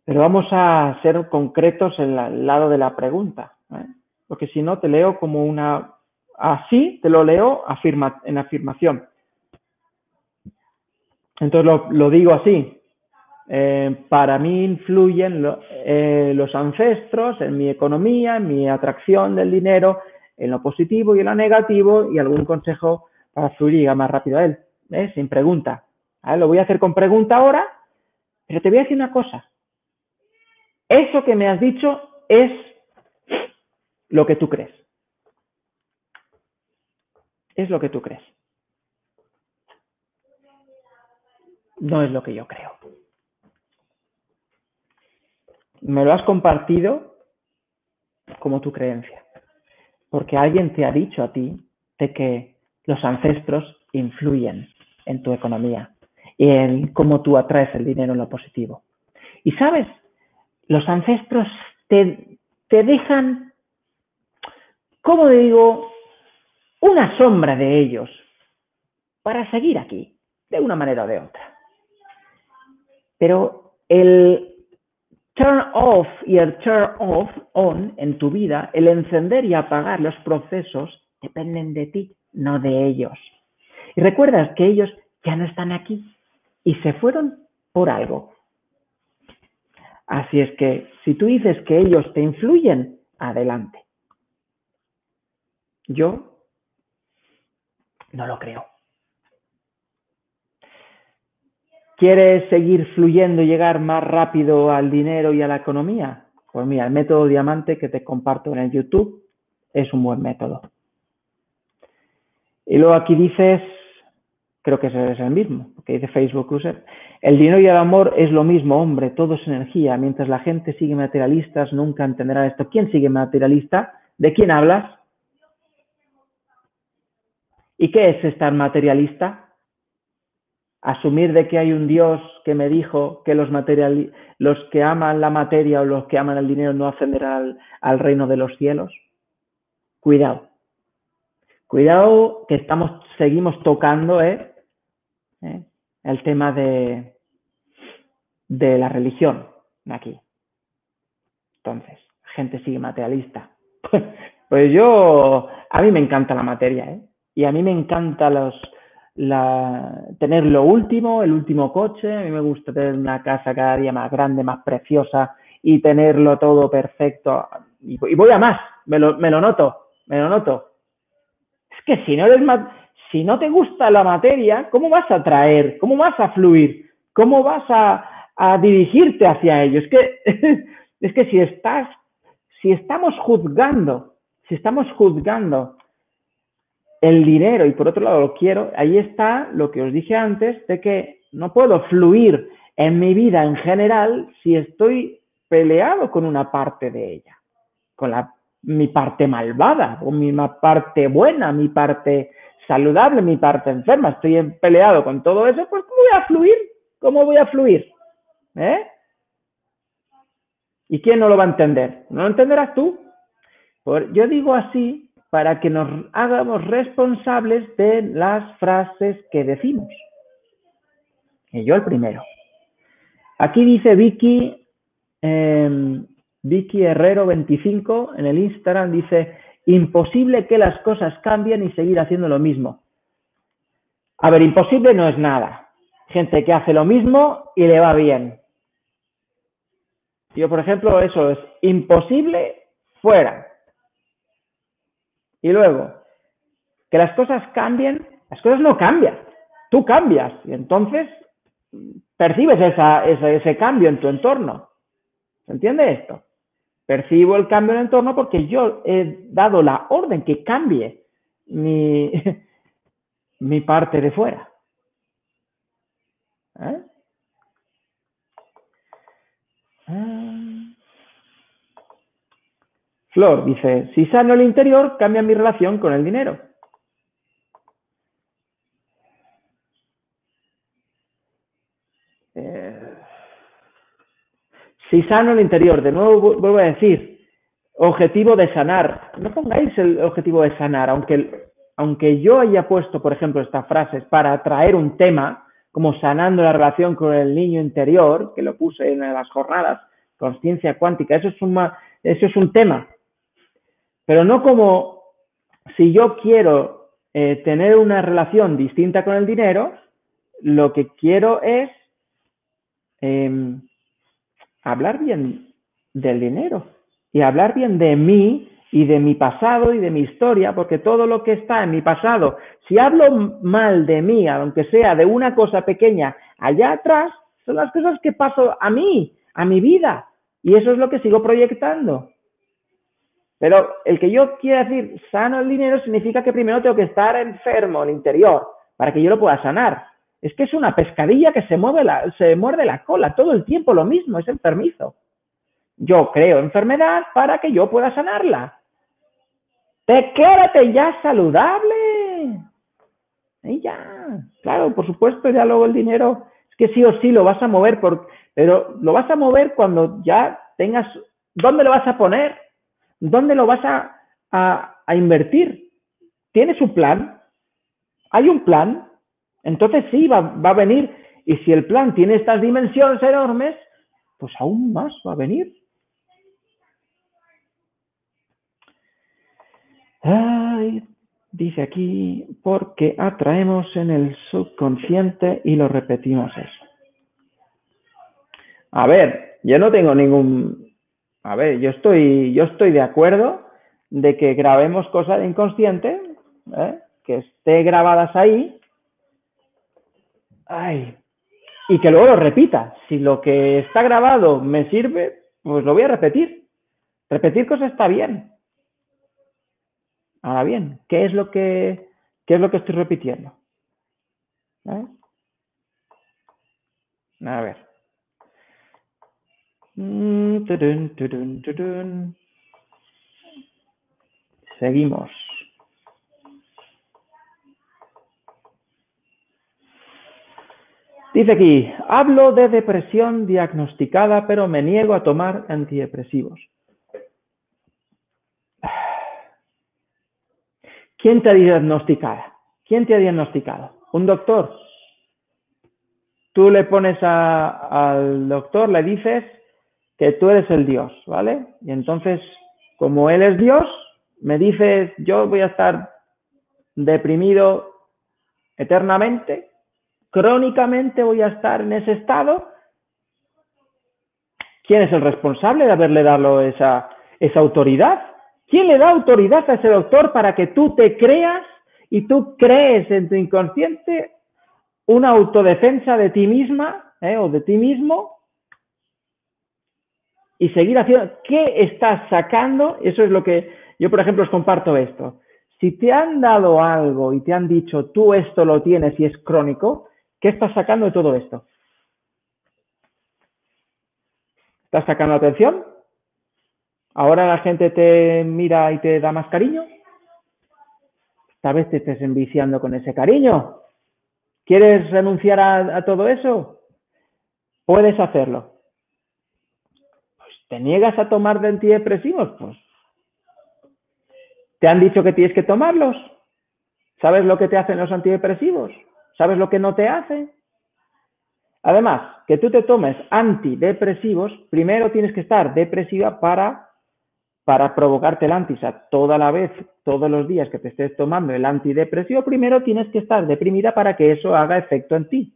Pero vamos a ser concretos en el lado de la pregunta. ¿eh? porque si no te leo como una... Así te lo leo afirma, en afirmación. Entonces lo, digo así. Eh, para mí influyen los ancestros en mi economía, en mi atracción del dinero, en lo positivo y en lo negativo y algún consejo para fluir más rápido a él, sin pregunta. Lo voy a hacer con pregunta ahora, pero te voy a decir una cosa. Eso que me has dicho es lo que tú crees. Es lo que tú crees. No es lo que yo creo. Me lo has compartido como tu creencia. Porque alguien te ha dicho a ti de que los ancestros influyen en tu economía y en cómo tú atraes el dinero en lo positivo. Y sabes, los ancestros te, te dejan, ¿cómo digo? Una sombra de ellos para seguir aquí, de una manera o de otra. Pero el turn off y el turn off on en tu vida, el encender y apagar los procesos, dependen de ti, no de ellos. Y recuerdas que ellos ya no están aquí y se fueron por algo. Así es que si tú dices que ellos te influyen, adelante. Yo no lo creo. ¿Quieres seguir fluyendo y llegar más rápido al dinero y a la economía? Pues mira, el método diamante que te comparto en el YouTube es un buen método. Y luego aquí dices, creo que es el mismo, que dice Facebook Cruiser. El dinero y el amor es lo mismo, hombre, todo es energía. Mientras la gente sigue materialistas, nunca entenderá esto. ¿Quién sigue materialista? ¿De quién hablas? ¿Y qué es estar materialista? Asumir de que hay un Dios que me dijo que los, los que aman la materia o los que aman el dinero no ascenderán al reino de los cielos. Cuidado. Cuidado que estamos, seguimos tocando ¿eh? ¿Eh? el tema de, de la religión aquí. Entonces, gente sigue materialista. Pues yo, a mí me encanta la materia, ¿eh? Y a mí me encanta los, tener lo último, el último coche. A mí me gusta tener una casa cada día más grande, más preciosa y tenerlo todo perfecto. Y, voy a más, me lo, me lo noto, me lo noto que si no eres si no te gusta la materia, ¿cómo vas a traer? ¿Cómo vas a fluir? ¿Cómo vas a, dirigirte hacia ello? Es que, es que si estás, si estamos juzgando, si estamos juzgando el dinero y por otro lado lo quiero, ahí está lo que os dije antes de que no puedo fluir en mi vida en general si estoy peleado con una parte de ella, con la mi parte malvada o mi parte buena, mi parte saludable, mi parte enferma, estoy peleado con todo eso, pues ¿cómo voy a fluir? ¿Cómo voy a fluir? ¿Eh? ¿Y quién no lo va a entender? ¿No lo entenderás tú? yo digo así para que nos hagamos responsables de las frases que decimos. Y yo el primero. Aquí dice Vicky, em, Vicky Herrero 25 en el Instagram dice, imposible que las cosas cambien y seguir haciendo lo mismo. A ver, imposible no es nada. Gente que hace lo mismo y le va bien. Yo, por ejemplo, eso es imposible fuera. Y luego, que las cosas cambien, las cosas no cambian. Tú cambias y entonces percibes ese cambio en tu entorno. ¿Se entiende esto? Percibo el cambio en el entorno porque yo he dado la orden que cambie mi, mi parte de fuera. ¿Eh? Ah. Flor dice, si sano el interior, cambia mi relación con el dinero. Si sano el interior, de nuevo vuelvo a decir, objetivo de sanar. No pongáis el objetivo de sanar, aunque, aunque yo haya puesto, por ejemplo, estas frases para traer un tema, como sanando la relación con el niño interior, que lo puse en las jornadas, conciencia cuántica, eso es, un, eso es un tema. pero no como si yo quiero eh, tener una relación distinta con el dinero, lo que quiero es em, hablar bien del dinero y hablar bien de mí y de mi pasado y de mi historia, porque todo lo que está en mi pasado, si hablo mal de mí, aunque sea de una cosa pequeña allá atrás, son las cosas que paso a mí, a mi vida, y eso es lo que sigo proyectando. Pero el que yo quiera decir sano el dinero significa que primero tengo que estar enfermo el interior para que yo lo pueda sanar. Es que es una pescadilla que se, mueve la, se muerde la cola todo el tiempo, lo mismo, es el permiso. Yo creo enfermedad para que yo pueda sanarla. Declárate ya saludable. Y ya, claro, por supuesto, ya luego el dinero, es que sí o sí lo vas a mover, por, pero lo vas a mover cuando ya tengas, ¿dónde lo vas a poner? ¿Dónde lo vas a, a, a invertir? ¿Tienes un plan? ¿Hay un plan? Entonces sí, va, a venir. Y si el plan tiene estas dimensiones enormes, pues aún más va a venir. Ay, dice aquí, porque atraemos en el subconsciente y lo repetimos eso. A ver, yo no tengo ningún... A ver, yo estoy, yo estoy de acuerdo de que grabemos cosas inconscientes, ¿eh? que esté grabadas ahí, ay, y que luego lo repita. Si lo que está grabado me sirve, pues lo voy a repetir. Repetir cosas está bien. Ahora bien, ¿qué es lo que, qué es lo que estoy repitiendo? ¿Eh? A ver. Mm, Seguimos. Dice aquí, hablo de depresión diagnosticada, pero me niego a tomar antidepresivos. ¿Quién te ha diagnosticado? ¿Quién te ha diagnosticado? ¿Un doctor? Tú le pones al doctor, le dices que tú eres el Dios, ¿vale? Y entonces, como Él es Dios, me dices, yo voy a estar deprimido eternamente, crónicamente voy a estar en ese estado. ¿Quién es el responsable de haberle dado esa, esa autoridad? ¿Quién le da autoridad a ese doctor para que tú te creas y tú crees en tu inconsciente una autodefensa de ti misma eh, o de ti mismo y seguir haciendo? ¿Qué estás sacando? Eso es lo que yo, por ejemplo, os comparto esto. Si te han dado algo y te han dicho tú esto lo tienes y es crónico, ¿qué estás sacando de todo esto? ¿Estás sacando atención? Ahora la gente te mira y te da más cariño. Tal vez te estés enviciando con ese cariño. ¿Quieres renunciar a, todo eso? Puedes hacerlo. Pues, ¿Te niegas a tomar de antidepresivos? Pues te han dicho que tienes que tomarlos. ¿Sabes lo que te hacen los antidepresivos? ¿Sabes lo que no te hacen? Además, que tú te tomes antidepresivos, primero tienes que estar depresiva para para provocarte el antisa toda la vez, todos los días que te estés tomando el antidepresivo, primero tienes que estar deprimida para que eso haga efecto en ti.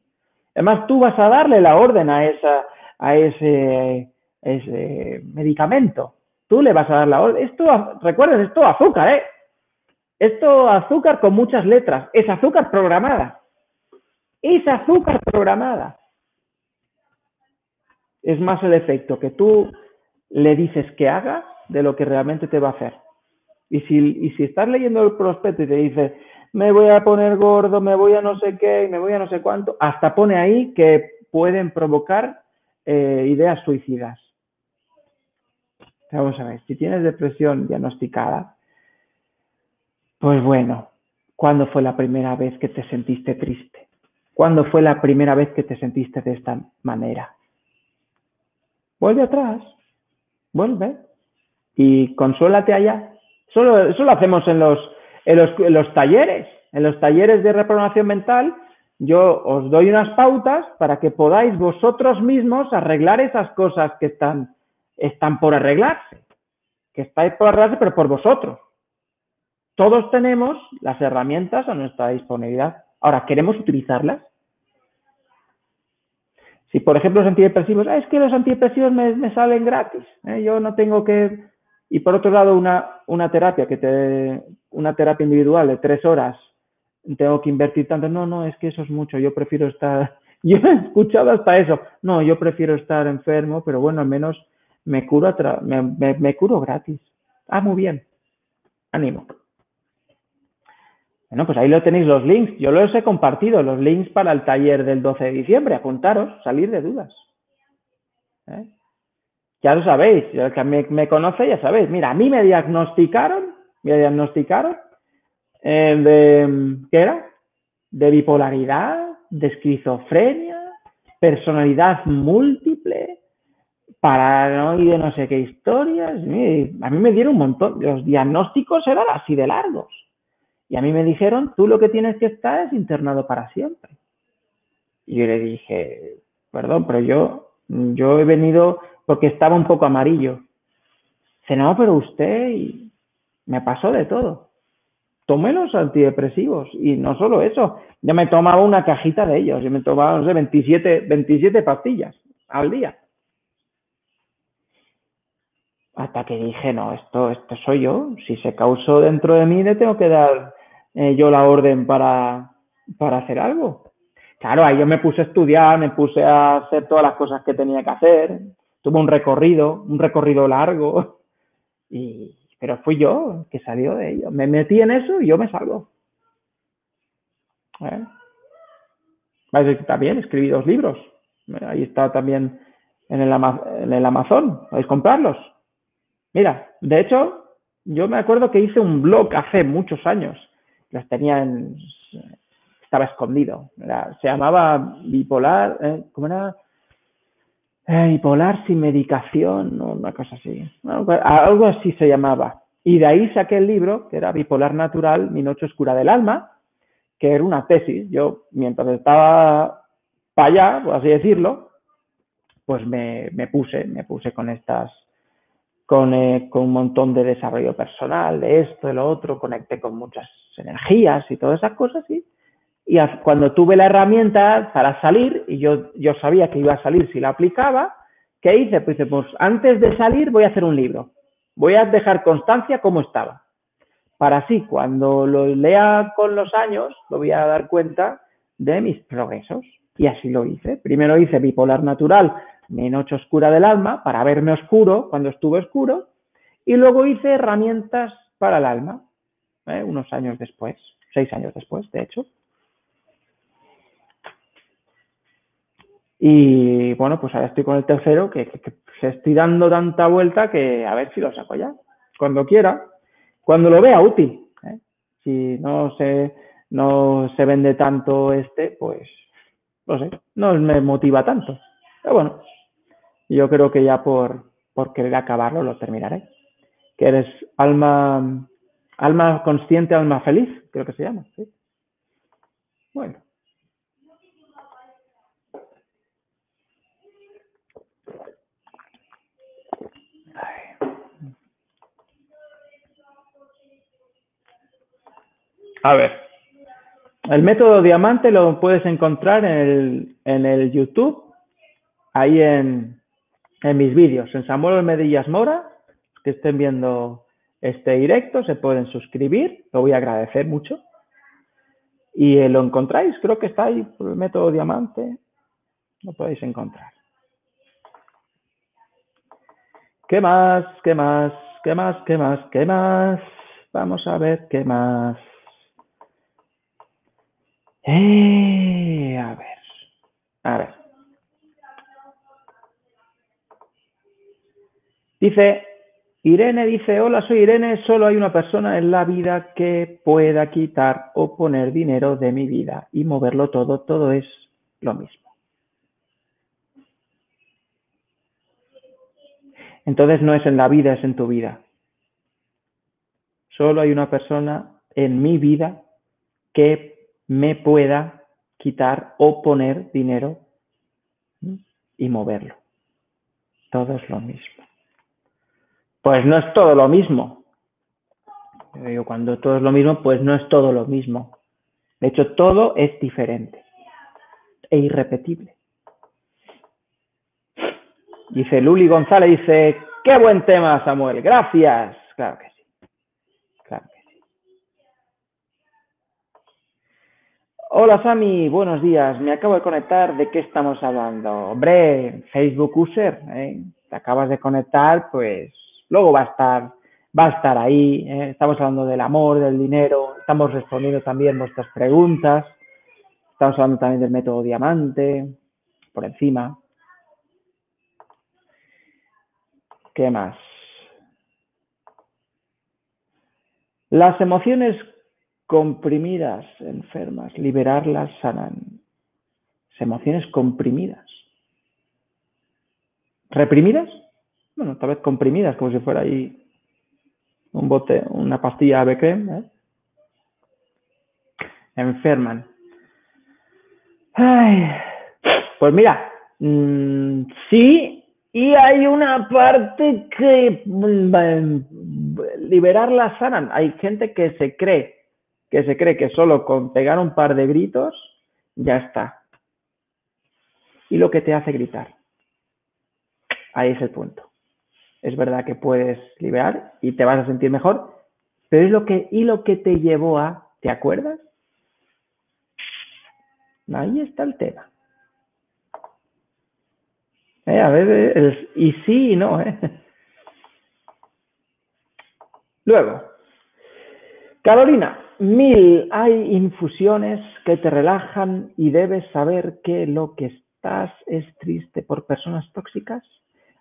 Además, tú vas a darle la orden a, esa, a ese, ese medicamento. Tú le vas a dar la orden. Esto, recuerden, esto azúcar, ¿eh? Esto azúcar con muchas letras. Es azúcar programada. Es azúcar programada. Es más el efecto que tú le dices que haga de lo que realmente te va a hacer. Y si, estás leyendo el prospecto y te dice, me voy a poner gordo, me voy a no sé qué, me voy a no sé cuánto, hasta pone ahí que pueden provocar eh, ideas suicidas. Vamos a ver, si tienes depresión diagnosticada, pues bueno, ¿cuándo fue la primera vez que te sentiste triste? ¿Cuándo fue la primera vez que te sentiste de esta manera? Vuelve atrás, vuelve y consuélate allá. Solo, eso lo hacemos en los, en los, en los talleres, en los talleres de reprogramación mental. Yo os doy unas pautas para que podáis vosotros mismos arreglar esas cosas que están, están por arreglarse. que estáis por arreglarse, pero por vosotros. Todos tenemos las herramientas a nuestra disponibilidad. Ahora, ¿queremos utilizarlas? Si, por ejemplo, los antidepresivos, ah, es que los antidepresivos me, salen gratis, ¿eh? yo no tengo que... Y por otro lado, una, una terapia que te, una terapia individual de tres horas, tengo que invertir tanto. No, no, es que eso es mucho. Yo prefiero estar. Yo he escuchado hasta eso. No, yo prefiero estar enfermo, pero bueno, al menos me curo, me, me curo gratis. Ah, muy bien. Ánimo. Bueno, pues ahí lo tenéis los links. Yo los he compartido, los links para el taller del 12 de diciembre. Apuntaros, salir de dudas. ¿Eh? Ya lo sabéis, el que me, conoce ya sabéis. Mira, a mí me diagnosticaron, me diagnosticaron eh, de, ¿qué era? De bipolaridad, de esquizofrenia, personalidad múltiple, paranoide, no sé qué historias. A mí me dieron un montón. Los diagnósticos eran así de largos. Y a mí me dijeron, tú lo que tienes que estar es internado para siempre. Y yo le dije, perdón, pero yo, yo he venido porque estaba un poco amarillo. Dice, no, pero usted, y me pasó de todo. Tomé los antidepresivos y no solo eso, yo me tomaba una cajita de ellos, yo me tomaba, no sé, 27, 27 pastillas al día. Hasta que dije, no, esto, esto soy yo. Si se causó dentro de mí, le tengo que dar eh, yo la orden para, para hacer algo. Claro, ahí yo me puse a estudiar, me puse a hacer todas las cosas que tenía que hacer. Tuve un recorrido, un recorrido largo. Y, pero fui yo que salió de ello. Me metí en eso y yo me salgo. ¿Eh? También escribí dos libros. Ahí está también en el, en el Amazon. Podéis comprarlos. Mira, de hecho, yo me acuerdo que hice un blog hace muchos años. Los tenía en... Estaba escondido. se llamaba bipolar... ¿eh? ¿Cómo era? Eh, bipolar sin medicación, o una cosa así. Algo así se llamaba. Y de ahí saqué el libro, que era Bipolar Natural, Mi Noche Oscura del Alma, que era una tesis. Yo, mientras estaba para allá, por así decirlo, pues me, me puse, me puse con estas eh, con, un montón de desarrollo personal, de esto, de lo otro, conecté con muchas energías y todas esas cosas. Y, y cuando tuve la herramienta para salir, y yo, yo sabía que iba a salir si la aplicaba, ¿qué hice? Pues, pues antes de salir voy a hacer un libro. Voy a dejar constancia cómo estaba. Para así, cuando lo lea con los años, lo voy a dar cuenta de mis progresos. Y así lo hice. Primero hice bipolar natural, mi noche oscura del alma, para verme oscuro cuando estuve oscuro, y luego hice herramientas para el alma, ¿eh? unos años después, seis años después, de hecho. Y bueno, pues ahora estoy con el tercero, que, se estoy dando tanta vuelta que a ver si lo saco ya, cuando quiera, cuando lo vea útil. ¿eh? Si no se, no se vende tanto este, pues no sé, no me motiva tanto. Pero bueno, yo creo que ya por, por querer acabarlo lo terminaré. Que eres alma, alma consciente, alma feliz, creo que se llama. ¿sí? Bueno. A ver, el método diamante lo puedes encontrar en el, en el YouTube, ahí en, en mis vídeos, en Samuel Medillas Mora, que estén viendo este directo, se pueden suscribir, lo voy a agradecer mucho. Y eh, lo encontráis, creo que está ahí por el método diamante, lo podéis encontrar. ¿Qué más? ¿Qué más? ¿Qué más? ¿Qué más? ¿Qué más? Vamos a ver qué más. Eh, a ver. A ver. Dice, Irene dice, hola, soy Irene, solo hay una persona en la vida que pueda quitar o poner dinero de mi vida y moverlo todo, todo es lo mismo. Entonces no es en la vida, es en tu vida. Solo hay una persona en mi vida que me pueda quitar o poner dinero y moverlo. Todo es lo mismo. Pues no es todo lo mismo. Cuando todo es lo mismo, pues no es todo lo mismo. De hecho, todo es diferente e irrepetible. Dice Luli González, dice, qué buen tema, Samuel, gracias. Claro que sí. Claro que sí. Hola Sami, buenos días. Me acabo de conectar. ¿De qué estamos hablando? Hombre, Facebook User, ¿eh? te acabas de conectar, pues luego va a estar, va a estar ahí. ¿eh? Estamos hablando del amor, del dinero, estamos respondiendo también vuestras preguntas. Estamos hablando también del método diamante, por encima. ¿Qué más? Las emociones comprimidas, enfermas, liberarlas sanan. Las emociones comprimidas. ¿Reprimidas? Bueno, tal vez comprimidas, como si fuera ahí un bote, una pastilla ave creme. ¿eh? Enferman. Ay, pues mira, mmm, sí y hay una parte que mm, liberar la sanan. Hay gente que se cree, que se cree que solo con pegar un par de gritos ya está. Y lo que te hace gritar. Ahí es el punto. Es verdad que puedes liberar y te vas a sentir mejor, pero es lo que, y lo que te llevó a, ¿te acuerdas? Ahí está el tema. Eh, a ver, y sí y no. ¿eh? Luego, Carolina, mil, hay infusiones que te relajan y debes saber que lo que estás es triste por personas tóxicas.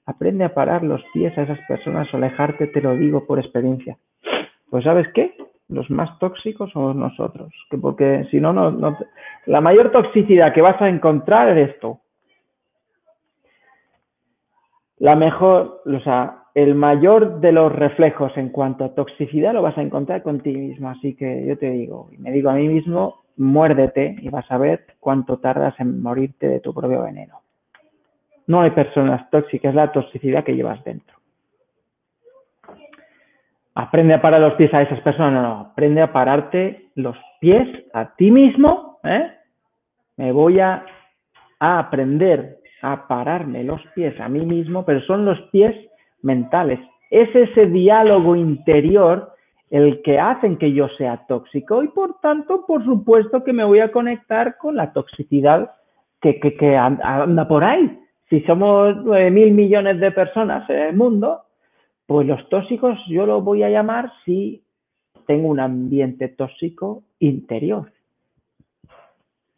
Aprende a parar los pies a esas personas o alejarte, te lo digo por experiencia. Pues ¿sabes qué? Los más tóxicos somos nosotros. Que porque si no, no, la mayor toxicidad que vas a encontrar es esto la mejor, o sea, el mayor de los reflejos en cuanto a toxicidad lo vas a encontrar con ti mismo. Así que yo te digo, y me digo a mí mismo, muérdete y vas a ver cuánto tardas en morirte de tu propio veneno. No hay personas tóxicas, es la toxicidad que llevas dentro. Aprende a parar los pies a esas personas, no, no, aprende a pararte los pies a ti mismo. ¿eh? Me voy a, aprender a pararme los pies a mí mismo, pero son los pies mentales. Es ese diálogo interior el que hacen que yo sea tóxico y por tanto, por supuesto que me voy a conectar con la toxicidad que, que, anda por ahí. Si somos 9 mil millones de personas en el mundo, pues los tóxicos yo lo voy a llamar si tengo un ambiente tóxico interior.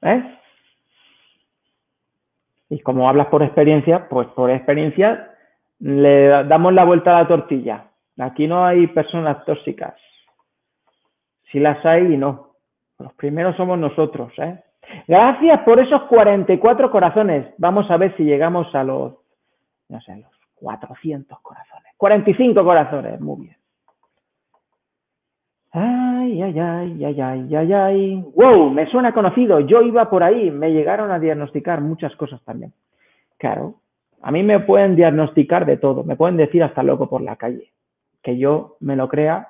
¿Eh? Y como hablas por experiencia, pues por experiencia le damos la vuelta a la tortilla. Aquí no hay personas tóxicas. Si las hay no. Los primeros somos nosotros. ¿eh? Gracias por esos 44 corazones. Vamos a ver si llegamos a los, no sé, los 400 corazones. 45 corazones. Muy bien. Ay, ay, ay, ay, ay, ay, ay. Wow, me suena conocido. Yo iba por ahí. Me llegaron a diagnosticar muchas cosas también. Claro, a mí me pueden diagnosticar de todo. Me pueden decir hasta loco por la calle. Que yo me lo crea.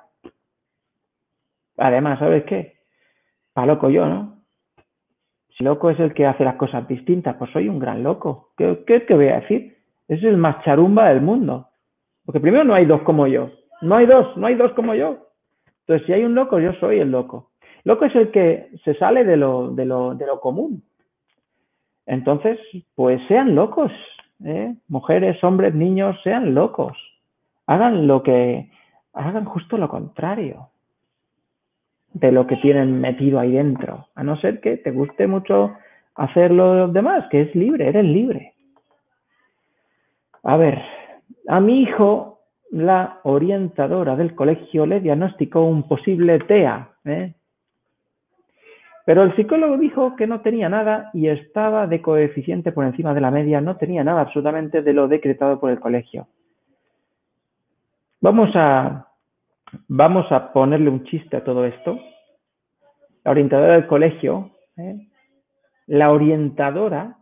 Además, ¿sabes qué? Pa' loco yo, ¿no? Si loco es el que hace las cosas distintas, pues soy un gran loco. ¿Qué, qué, qué voy a decir? Es el más charumba del mundo. Porque primero no hay dos como yo. No hay dos, no hay dos como yo. Entonces, si hay un loco, yo soy el loco. Loco es el que se sale de lo, de lo, de lo común. Entonces, pues sean locos. ¿eh? Mujeres, hombres, niños, sean locos. Hagan lo que, hagan justo lo contrario de lo que tienen metido ahí dentro. A no ser que te guste mucho hacer lo demás, que es libre, eres libre. A ver, a mi hijo la orientadora del colegio le diagnosticó un posible TEA, ¿eh? pero el psicólogo dijo que no tenía nada y estaba de coeficiente por encima de la media, no tenía nada absolutamente de lo decretado por el colegio. Vamos a, vamos a ponerle un chiste a todo esto. La orientadora del colegio, ¿eh? la orientadora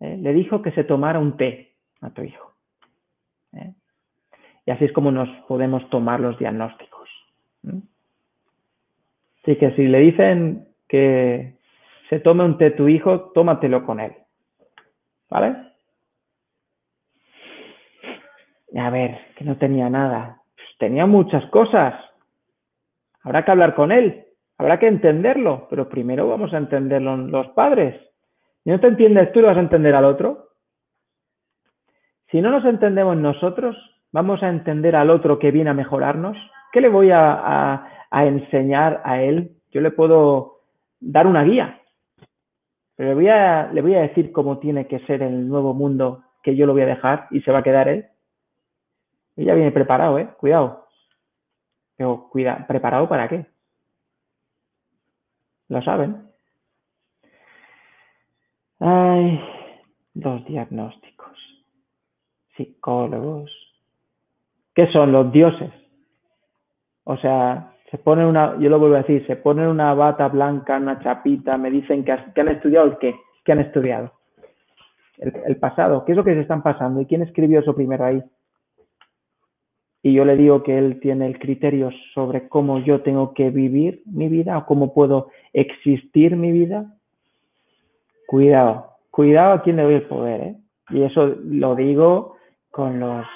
¿eh? le dijo que se tomara un té a tu hijo. Y así es como nos podemos tomar los diagnósticos. Así que si le dicen que se tome un té tu hijo, tómatelo con él. ¿Vale? A ver, que no tenía nada. Tenía muchas cosas. Habrá que hablar con él. Habrá que entenderlo. Pero primero vamos a entenderlo los padres. Si no te entiendes tú, vas a entender al otro. Si no nos entendemos nosotros, vamos a entender al otro que viene a mejorarnos. ¿Qué le voy a, enseñar a él? Yo le puedo dar una guía, pero voy, a, le voy a decir cómo tiene que ser el nuevo mundo que yo lo voy a dejar y se va a quedar él. Ya viene preparado, ¿eh? Cuidado. Pero cuida, ¿preparado para qué? Lo saben. Ay, dos diagnósticos. Psicólogos. ¿Qué son los dioses? O sea, se ponen una, yo lo vuelvo a decir, se ponen una bata blanca, una chapita, me dicen que, han estudiado el qué, ¿qué han estudiado? El, el, pasado, ¿qué es lo que se están pasando? ¿Y quién escribió eso primero ahí? Y yo le digo que él tiene el criterio sobre cómo yo tengo que vivir mi vida o cómo puedo existir mi vida. Cuidado, cuidado a quién le doy el poder, ¿eh? Y eso lo digo con los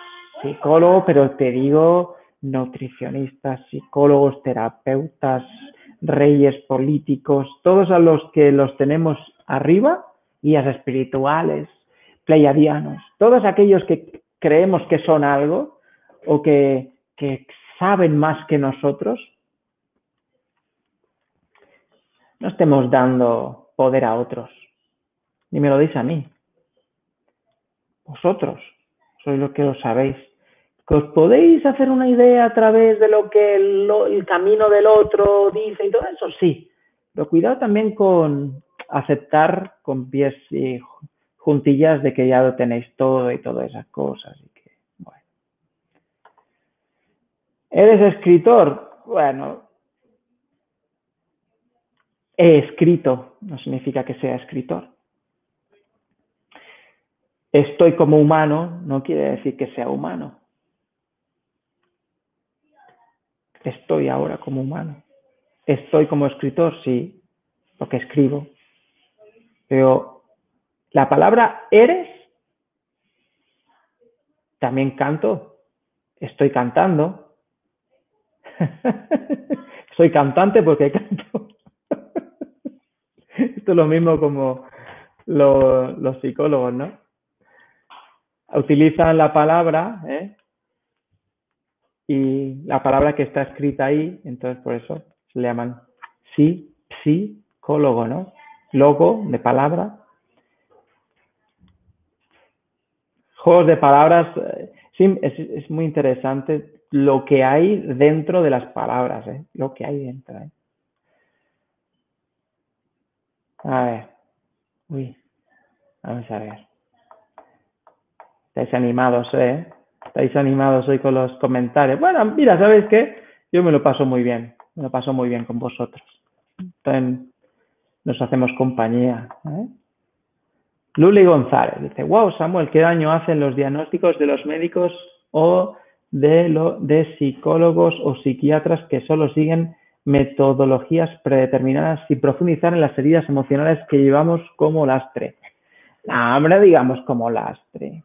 psicólogos, pero te digo nutricionistas, psicólogos, terapeutas, reyes políticos, todos a los que los tenemos arriba, guías espirituales, pleiadianos, todos aquellos que creemos que son algo o que, saben más que nosotros, no estemos dando poder a otros, ni me lo dice a mí. Vosotros sois los que lo sabéis que os podéis hacer una idea a través de lo que el, camino del otro dice y todo eso, sí. Pero cuidado también con aceptar con pies y juntillas de que ya lo tenéis todo y todas esas cosas. Y que, bueno. ¿Eres escritor? Bueno, he escrito, no significa que sea escritor. Estoy como humano, no quiere decir que sea humano. Estoy ahora como humano. Estoy como escritor, sí, porque escribo. Pero la palabra eres, también canto. Estoy cantando. Soy cantante porque canto. Esto es lo mismo como los psicólogos, ¿no? Utilizan la palabra, ¿eh? y la palabra que está escrita ahí, entonces por eso se le llaman psicólogo, ¿no? Logo de palabra. Juegos de palabras, eh, sí, es, muy interesante lo que hay dentro de las palabras, ¿eh? Lo que hay dentro, ¿eh? A ver. Uy. Vamos a ver. Estáis animados, ¿eh? estáis animados hoy con los comentarios. Bueno, mira, ¿sabéis qué? Yo me lo paso muy bien, me lo paso muy bien con vosotros. Entonces, nos hacemos compañía. ¿eh? Luli González dice, wow, Samuel, ¿qué daño hacen los diagnósticos de los médicos o de, lo, de psicólogos o psiquiatras que solo siguen metodologías predeterminadas sin profundizar en las heridas emocionales que llevamos como lastre? No, hombre, digamos como lastre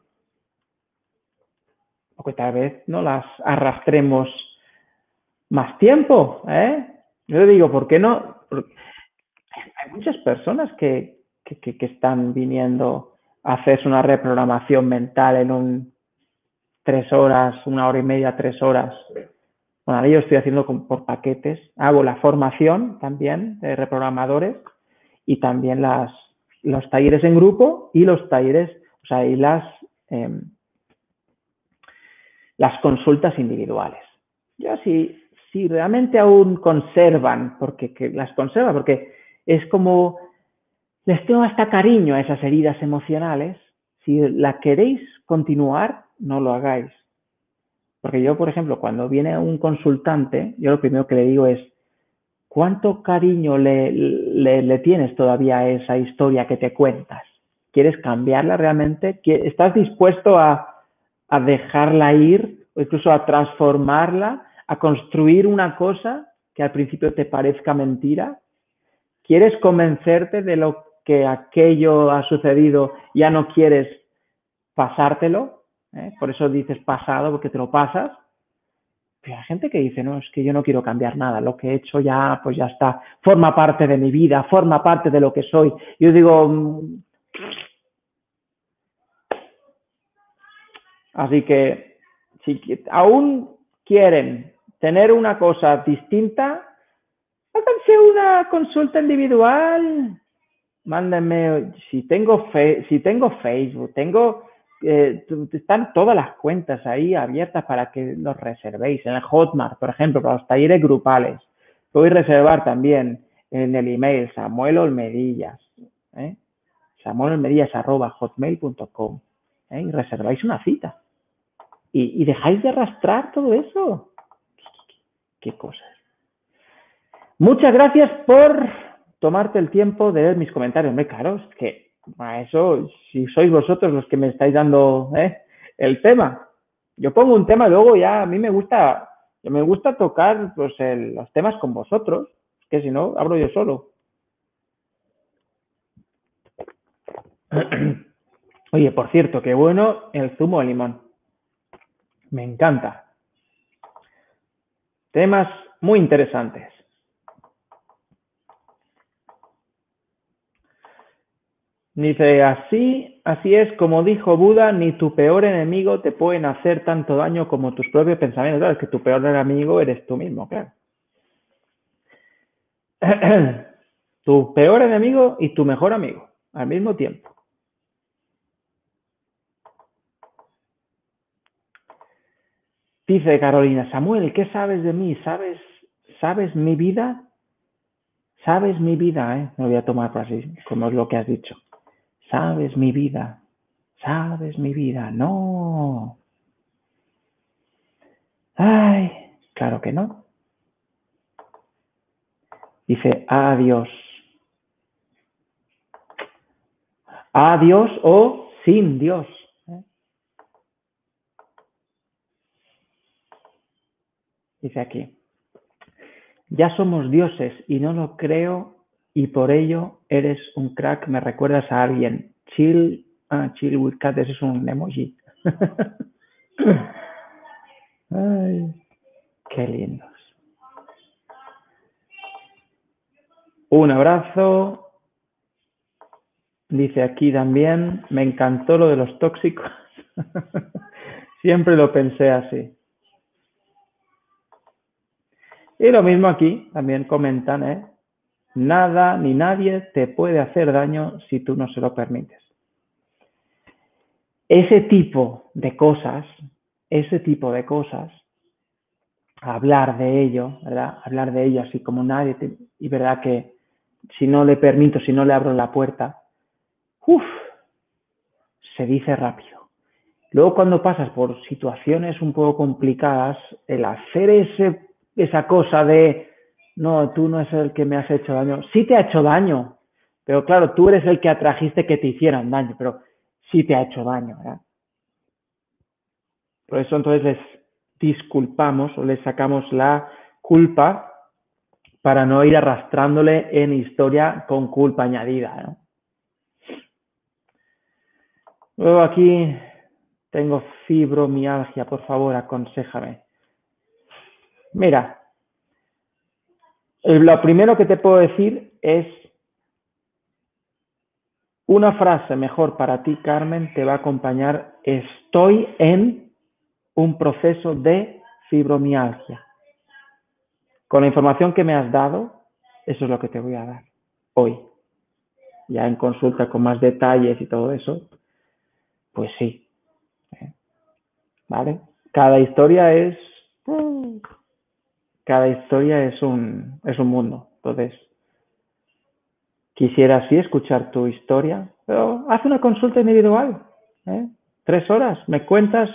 o que tal vez no las arrastremos más tiempo. ¿eh? Yo le digo, ¿por qué no? hay muchas personas que, están viniendo a hacerse una reprogramación mental en un tres horas, una hora y media, tres horas. Bueno, yo estoy haciendo por paquetes. Hago la formación también de reprogramadores y también las, los talleres en grupo y los talleres, o sea, y las, em, las consultas individuales. Yo si, si realmente aún conservan, porque las conservan, porque es como les tengo hasta cariño a esas heridas emocionales, si la queréis continuar, no lo hagáis. Porque yo, por ejemplo, cuando viene un consultante, yo lo primero que le digo es, ¿cuánto cariño le, le tienes todavía a esa historia que te cuentas? ¿Quieres cambiarla realmente? ¿Estás dispuesto a, a dejarla ir o incluso a transformarla, a construir una cosa que al principio te parezca mentira. ¿Quieres convencerte de lo que aquello ha sucedido, ya no quieres pasártelo? ¿Eh? Por eso dices pasado, porque te lo pasas. Pero hay gente que dice, no, es que yo no quiero cambiar nada, lo que he hecho ya, pues ya está, forma parte de mi vida, forma parte de lo que soy. Yo digo, mm, así que si aún quieren tener una cosa distinta, háganse una consulta individual, mándenme, si tengo, fe, si tengo Facebook, tengo eh, están todas las cuentas ahí abiertas para que los reservéis. En el Hotmart, por ejemplo, para los talleres grupales. Podéis reservar también en el email Samuel Olmedillas. ¿eh? hotmail.com ¿eh? y reserváis una cita. Y, dejáis de arrastrar todo eso. ¿Qué, cosas? Muchas gracias por tomarte el tiempo de ver mis comentarios. Me claro, es que a eso, si sois vosotros los que me estáis dando ¿eh? el tema. Yo pongo un tema luego ya a mí me gusta, me gusta tocar pues, los temas con vosotros, que si no, abro yo solo. Oye, por cierto, qué bueno el zumo de limón. Me encanta. Temas muy interesantes. Dice, así, así es como dijo Buda, ni tu peor enemigo te pueden hacer tanto daño como tus propios pensamientos. Claro, es que tu peor enemigo eres tú mismo, claro. tu peor enemigo y tu mejor amigo al mismo tiempo. Dice Carolina, Samuel, ¿qué sabes de mí? ¿Sabes, sabes mi vida? ¿Sabes mi vida? Eh? Me voy a tomar por así, como es lo que has dicho. Sabes mi vida, sabes mi vida. No. Ay, claro que no. Dice, adiós. Adiós o sin Dios. Dice aquí, ya somos dioses y no lo creo y por ello eres un crack, me recuerdas a alguien. Chill, ah, chill with cat, ese es un emoji. Ay, qué lindos. Un abrazo. Dice aquí también, me encantó lo de los tóxicos. Siempre lo pensé así. Y lo mismo aquí, también comentan, ¿eh? Nada ni nadie te puede hacer daño si tú no se lo permites. Ese tipo de cosas, ese tipo de cosas, hablar de ello, ¿verdad? Hablar de ello así como nadie, y verdad que si no le permito, si no le abro la puerta, uff, se dice rápido. Luego cuando pasas por situaciones un poco complicadas, el hacer ese, esa cosa de no, tú no es el que me has hecho daño. Sí te ha hecho daño, pero claro, tú eres el que atrajiste que te hicieran daño, pero sí te ha hecho daño, ¿verdad? Por eso entonces les disculpamos o les sacamos la culpa para no ir arrastrándole en historia con culpa añadida. ¿no? Luego aquí tengo fibromialgia, por favor, aconsejame. Mira, lo primero que te puedo decir es una frase mejor para ti, Carmen, te va a acompañar. Estoy en un proceso de fibromialgia. Con la información que me has dado, eso es lo que te voy a dar hoy. Ya en consulta con más detalles y todo eso, pues sí. ¿eh? ¿Vale? Cada historia es cada historia es un, es un mundo. Entonces, quisiera sí escuchar tu historia, pero haz una consulta individual. ¿eh? Tres horas, me cuentas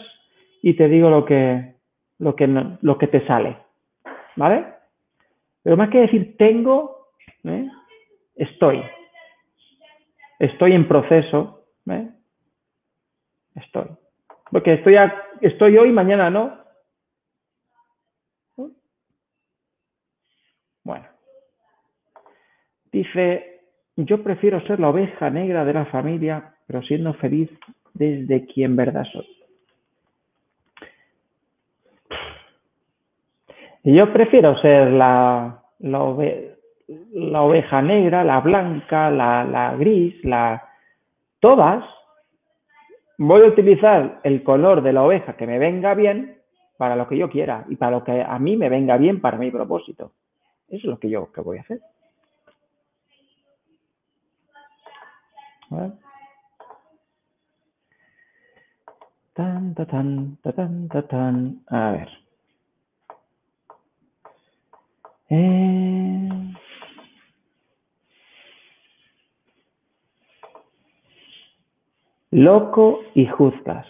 y te digo lo que, lo que, lo que te sale. ¿Vale? Pero más que decir tengo, ¿eh? estoy. Estoy en proceso. ¿eh? Estoy. Porque estoy, estoy hoy, mañana no. Dice, yo prefiero ser la oveja negra de la familia, pero siendo feliz desde quien verdad soy. Yo prefiero ser la, oveja negra, la blanca, la, la gris, la todas. Voy a utilizar el color de la oveja que me venga bien para lo que yo quiera y para lo que a mí me venga bien para mi propósito. Eso es lo que yo que voy a hacer. Tan, tan, tan, tan, A ver. Eh... Loco y juzgas.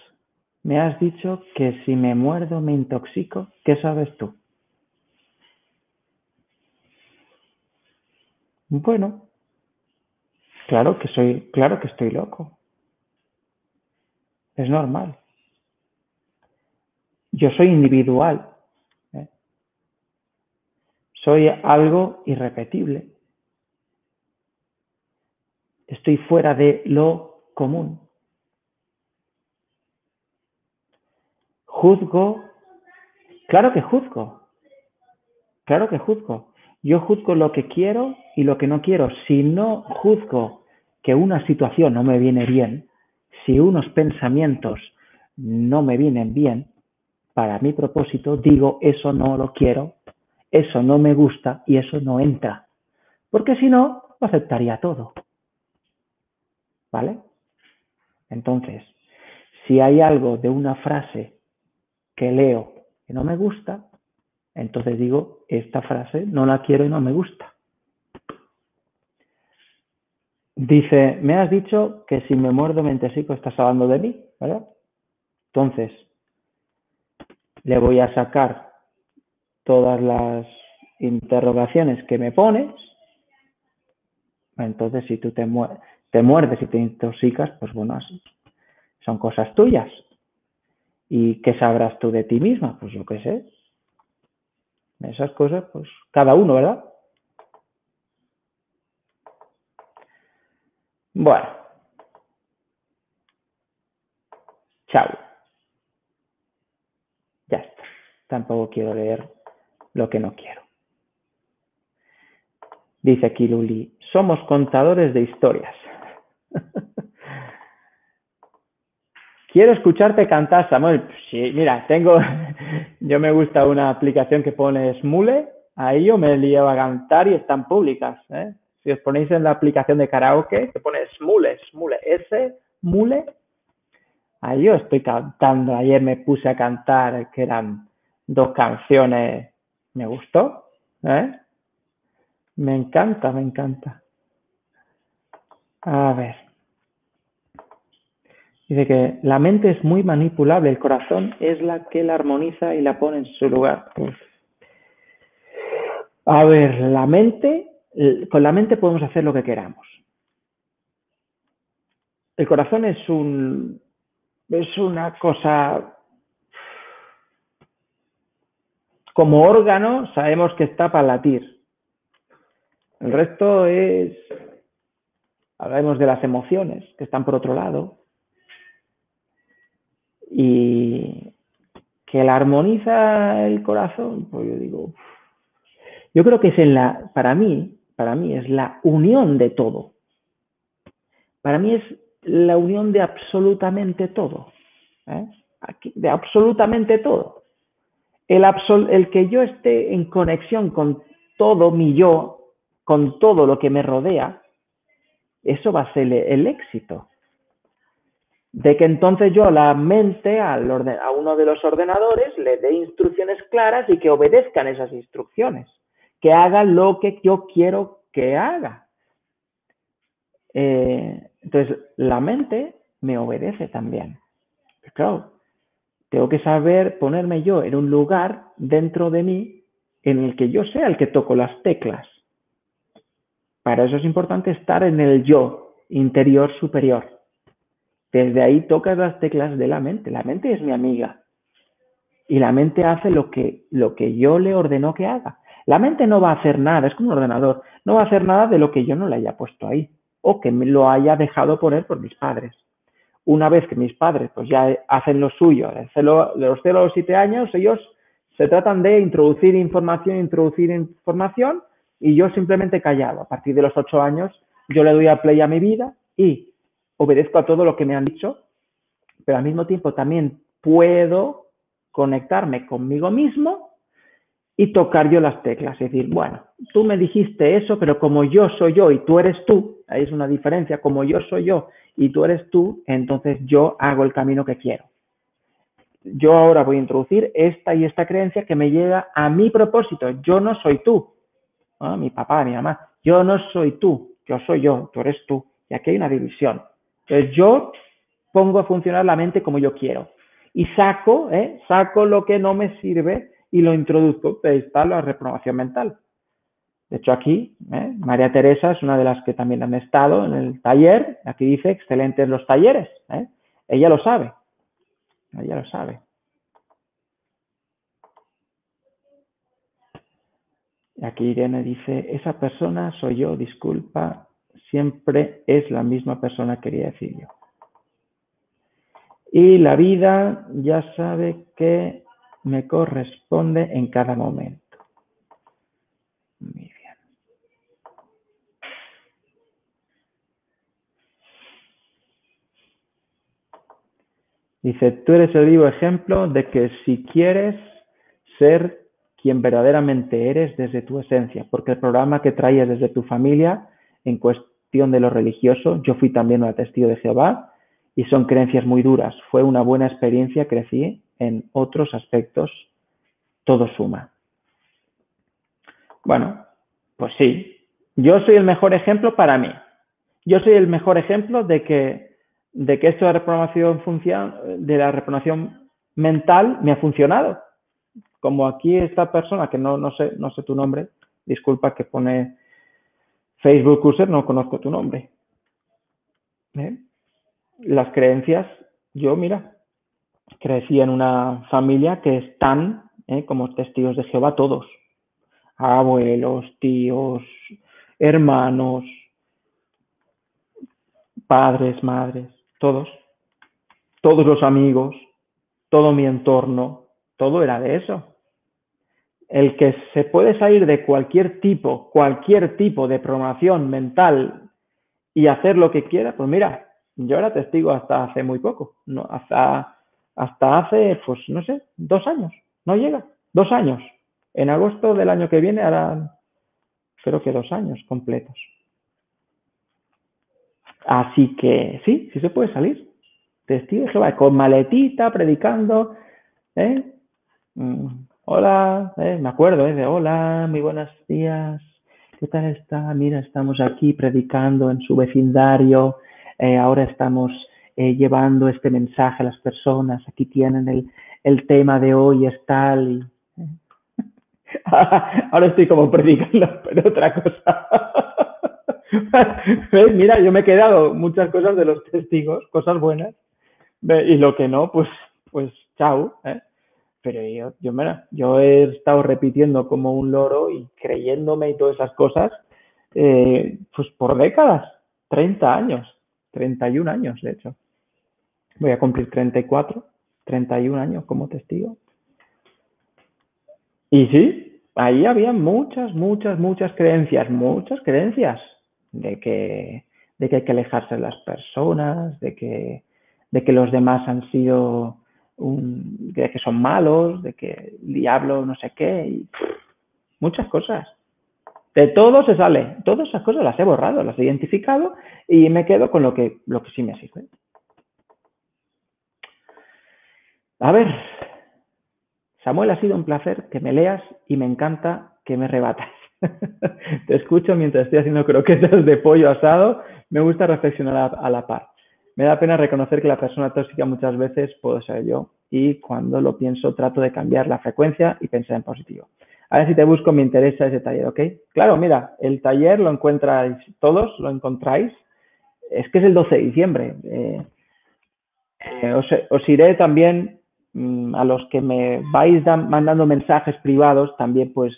Me has dicho que si me muerdo me intoxico. ¿Qué sabes tú? Bueno, claro que soy, claro que estoy loco. Es normal. Yo soy individual. ¿eh? Soy algo irrepetible. Estoy fuera de lo común. Juzgo. Claro que juzgo. Claro que juzgo. Yo juzgo lo que quiero y lo que no quiero. Si no juzgo que una situación no me viene bien, si unos pensamientos no me vienen bien, para mi propósito digo eso no lo quiero, eso no me gusta y eso no entra. Porque si no, aceptaría todo. ¿Vale? Entonces, si hay algo de una frase que leo que no me gusta, entonces digo, esta frase no la quiero y no me gusta. Dice, me has dicho que si me muerdo mentesico estás hablando de mí, ¿verdad? Entonces, le voy a sacar todas las interrogaciones que me pones. Entonces, si tú te, te muerdes y te intoxicas, pues bueno, son cosas tuyas. ¿Y qué sabrás tú de ti misma? Pues yo qué sé. Esas cosas, pues cada uno, ¿verdad? Bueno. Chao. Ya está. Tampoco quiero leer lo que no quiero. Dice aquí Luli, somos contadores de historias. Quiero escucharte cantar, Samuel. Sí, mira, tengo, yo me gusta una aplicación que pone Smule, ahí yo me llevo a cantar y están públicas. ¿eh? Si os ponéis en la aplicación de karaoke, que pone Smule, Smule, S, Mule, ahí yo estoy cantando. Ayer me puse a cantar, que eran dos canciones, me gustó. ¿eh? Me encanta, me encanta. A ver. Dice que la mente es muy manipulable, el corazón es la que la armoniza y la pone en su lugar. A ver, la mente, con la mente podemos hacer lo que queramos. El corazón es un es una cosa como órgano, sabemos que está para latir. El resto es hablemos de las emociones que están por otro lado y que la armoniza el corazón, pues yo digo, yo creo que es en la, para mí, para mí es la unión de todo. Para mí es la unión de absolutamente todo. ¿eh? de absolutamente todo. El, el que yo esté en conexión con todo mi yo, con todo lo que me rodea, eso va a ser el éxito de que entonces yo la mente al a uno de los ordenadores le dé instrucciones claras y que obedezcan esas instrucciones, que haga lo que yo quiero que haga. Eh, entonces, la mente me obedece también. Claro, tengo que saber ponerme yo en un lugar dentro de mí en el que yo sea el que toco las teclas. Para eso es importante estar en el yo interior superior. Desde ahí tocas las teclas de la mente. La mente es mi amiga. Y la mente hace lo que, lo que yo le ordeno que haga. La mente no va a hacer nada, es como un ordenador, no va a hacer nada de lo que yo no le haya puesto ahí o que me lo haya dejado poner por mis padres. Una vez que mis padres pues ya hacen lo suyo, de los 0 a los 7 años, ellos se tratan de introducir información, introducir información y yo simplemente callado. A partir de los 8 años yo le doy a play a mi vida y obedezco a todo lo que me han dicho, pero al mismo tiempo también puedo conectarme conmigo mismo y tocar yo las teclas. Es decir, bueno, tú me dijiste eso, pero como yo soy yo y tú eres tú, ahí es una diferencia, como yo soy yo y tú eres tú, entonces yo hago el camino que quiero. Yo ahora voy a introducir esta y esta creencia que me llega a mi propósito. Yo no soy tú, mi papá, mi mamá. Yo no soy tú, yo soy yo, tú eres tú. Y aquí hay una división. Entonces yo pongo a funcionar la mente como yo quiero. Y saco, ¿eh? saco lo que no me sirve y lo introduzco. Ahí está la reprobación mental. De hecho, aquí, ¿eh? María Teresa es una de las que también han estado en el taller. Aquí dice, excelentes los talleres. ¿eh? Ella lo sabe. Ella lo sabe. Y aquí Irene dice, esa persona soy yo, disculpa, siempre es la misma persona, quería decir yo. Y la vida ya sabe que me corresponde en cada momento. Muy bien. Dice, tú eres el vivo ejemplo de que si quieres ser quien verdaderamente eres desde tu esencia, porque el programa que traías desde tu familia en cuestión de lo religioso, yo fui también un testigo de Jehová y son creencias muy duras. Fue una buena experiencia, crecí en otros aspectos, todo suma. Bueno, pues sí, yo soy el mejor ejemplo para mí. Yo soy el mejor ejemplo de que, de que esto de, de la reprogramación mental me ha funcionado. Como aquí esta persona, que no, no, sé, no sé tu nombre, disculpa que pone Facebook User, no conozco tu nombre. ¿Eh? Las creencias, yo mira, crecí en una familia que están ¿eh? como testigos de Jehová todos, abuelos, tíos, hermanos, padres, madres, todos, todos los amigos, todo mi entorno, todo era de eso. El que se puede salir de cualquier tipo, cualquier tipo de programación mental y hacer lo que quiera, pues mira, yo era testigo hasta hace muy poco, no, hasta hasta hace, pues no sé, dos años. No llega, dos años. En agosto del año que viene harán, creo que dos años completos. Así que sí, sí se puede salir. Testigo de Jehová, con maletita, predicando. ¿eh? Mm, hola, ¿eh? me acuerdo ¿eh? de hola, muy buenos días. ¿Qué tal está? Mira, estamos aquí predicando en su vecindario. Eh, ahora estamos llevando este mensaje a las personas. Aquí tienen el, el tema de hoy, es tal. Ahora estoy como predicando, pero otra cosa. Mira, yo me he quedado muchas cosas de los testigos, cosas buenas, y lo que no, pues, pues chao. ¿eh? Pero yo, yo, mira, yo he estado repitiendo como un loro y creyéndome y todas esas cosas, eh, pues por décadas, 30 años, 31 años, de hecho. Voy a cumplir 34, 31 años como testigo. Y sí, ahí había muchas, muchas, muchas creencias, muchas creencias de que, de que hay que alejarse de las personas, de que, de que los demás han sido, un, de que son malos, de que diablo no sé qué, y muchas cosas. De todo se sale, todas esas cosas las he borrado, las he identificado y me quedo con lo que, lo que sí me sirve. A ver, Samuel, ha sido un placer que me leas y me encanta que me rebatas. Te escucho mientras estoy haciendo croquetas de pollo asado. Me gusta reflexionar a, la par. Me da pena reconocer que la persona tóxica muchas veces puedo ser yo y cuando lo pienso trato de cambiar la frecuencia y pensar en positivo. A ver si te busco, me interesa ese taller, ¿ok? Claro, mira, el taller lo encuentráis todos, lo encontráis. Es que es el 12 de diciembre. Eh, eh, os iré también Mm, a los que me vais mandando mensajes privados, también pues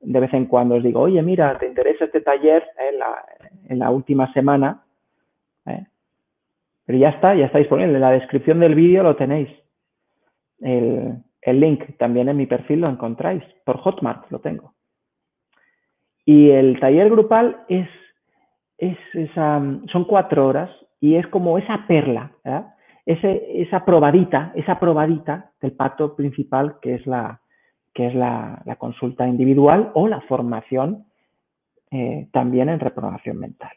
de vez en cuando os digo, oye, mira, ¿te interesa este taller la, en la última semana? Pero ya está, ya está disponible. En la descripción del vídeo lo tenéis. El, link también en mi perfil lo encontráis. Por Hotmart lo tengo. Y el taller grupal es, son cuatro horas y es como esa perla, esa probadita, esa probadita del pacto principal que es la, que es la, consulta individual o la formación eh, también en reprogramación mental.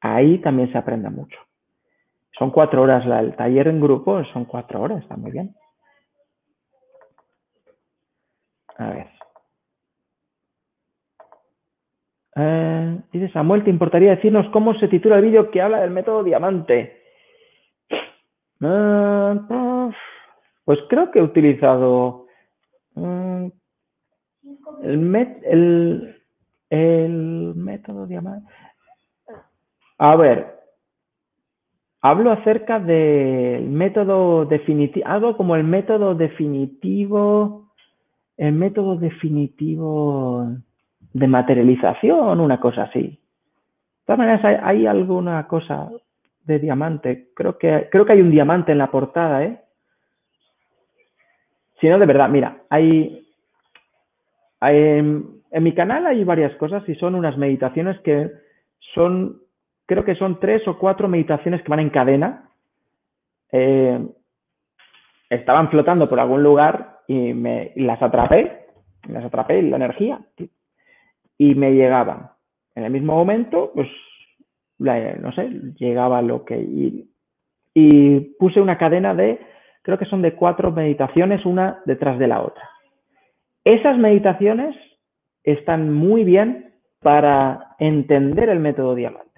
Ahí también se aprende mucho. Son cuatro horas, el taller en grupo son cuatro horas, está muy bien. A ver. Eh, dice Samuel, ¿te importaría decirnos cómo se titula el vídeo que habla del método diamante? Eh, pues creo que he utilizado eh, el, el, método diamante. A ver, hablo acerca del método definitivo, algo como el método definitivo, el método definitivo de materialización, una cosa así. De todas maneras, hay, alguna cosa de diamante. Creo que, creo que hay un diamante en la portada, ¿eh? Si no, de verdad, mira, hay, en, mi canal hay varias cosas y son unas meditaciones que son, creo que son tres o cuatro meditaciones que van en cadena. Eh, estaban flotando por algún lugar y me las atrapé, las atrapé la energía y me llegaban. En el mismo momento, pues, no sé, llegaba lo que... Y puse una cadena de, creo que son de cuatro meditaciones, una detrás de la otra. Esas meditaciones están muy bien para entender el método diamante,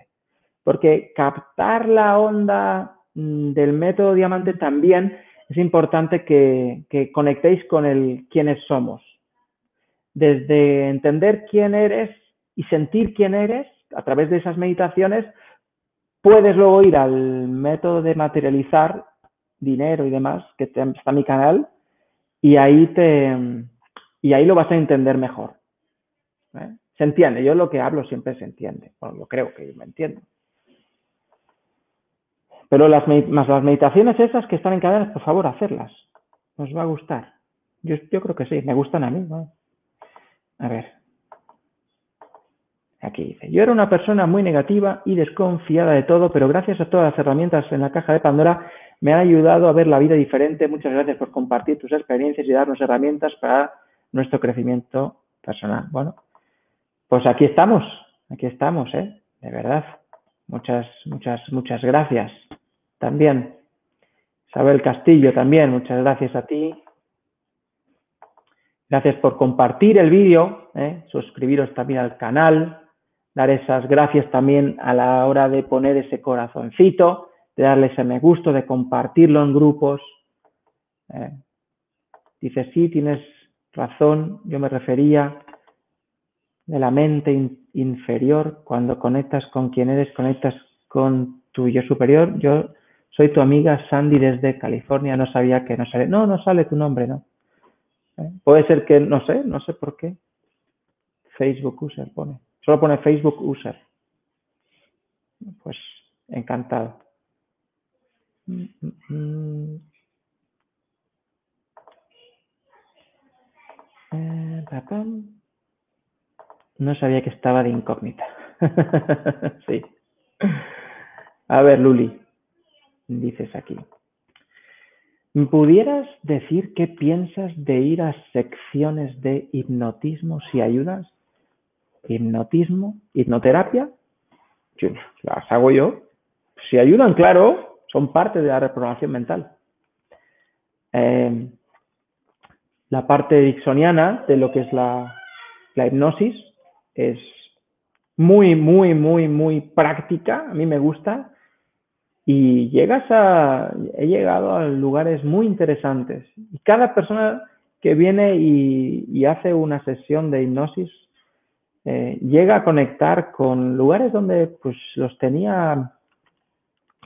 porque captar la onda mm, del método diamante también es importante que, conectéis con el quiénes somos desde entender quién eres y sentir quién eres a través de esas meditaciones, puedes luego ir al método de materializar dinero y demás, que está en mi canal, y ahí te y ahí lo vas a entender mejor. ¿eh? Se entiende, yo lo que hablo siempre se entiende. Bueno, yo creo que me entiendo. Pero las, más las meditaciones esas que están en cadenas, por favor, hacerlas. Os va a gustar. Yo, yo creo que sí, me gustan a mí. A ver. Aquí dice, yo era una persona muy negativa y desconfiada de todo, pero gracias a todas las herramientas en la caja de Pandora me han ayudado a ver la vida diferente. Muchas gracias por compartir tus experiencias y darnos herramientas para nuestro crecimiento personal. Bueno, pues aquí estamos, aquí estamos, ¿eh? De verdad. Muchas, muchas, muchas gracias. También. Isabel Castillo también, muchas gracias a ti. Gracias por compartir el vídeo, ¿eh? suscribiros también al canal, dar esas gracias también a la hora de poner ese corazoncito, de darle ese me gusto, de compartirlo en grupos. ¿eh? Dice, sí, tienes razón, yo me refería de la mente inferior, cuando conectas con quien eres, conectas con tu yo superior. Yo soy tu amiga Sandy desde California, no sabía que no sale, no, no sale tu nombre, ¿no? Puede ser que, no sé, no sé por qué. Facebook User pone. Solo pone Facebook User. Pues encantado. Eh, no sabía que estaba de incógnita. sí. A ver, Luli, dices aquí. ¿Pudieras decir qué piensas de ir a secciones de hipnotismo si ayudas? ¿Hipnotismo? ¿Hipnoterapia? las hago yo. Si ayudan, claro, son parte de la reprogramación mental. Em, la parte dixoniana de lo que es la, la hipnosis es muy, muy, muy, muy práctica. A mí me gusta y llegas a, he llegado a lugares muy interesantes. Y cada persona que viene y, hace una sesión de hipnosis eh, llega a conectar con lugares donde pues los tenía,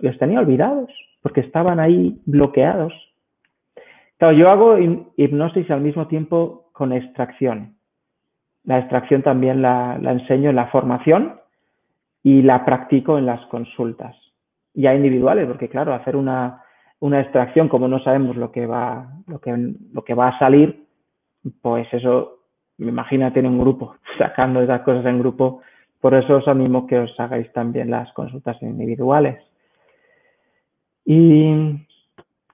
los tenía olvidados, porque estaban ahí bloqueados. Claro, yo hago hipnosis al mismo tiempo con extracción. la extracción también la, enseño en la formación y la practico en las consultas, ya individuales, porque claro, hacer una, una extracción como no sabemos lo que va, lo que, lo que va a salir, pues eso, imagínate en un grupo, sacando esas cosas en grupo, por eso os animo que os hagáis también las consultas individuales. ¿Y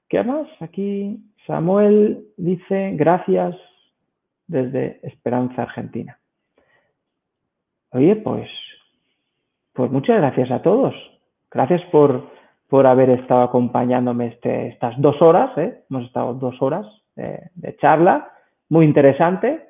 qué más? Aquí Samuel dice, gracias desde Esperanza, Argentina. Oye, pues, pues muchas gracias a todos. Gracias por, por haber estado acompañándome este, estas dos horas. ¿eh? Hemos estado dos horas de charla, muy interesante.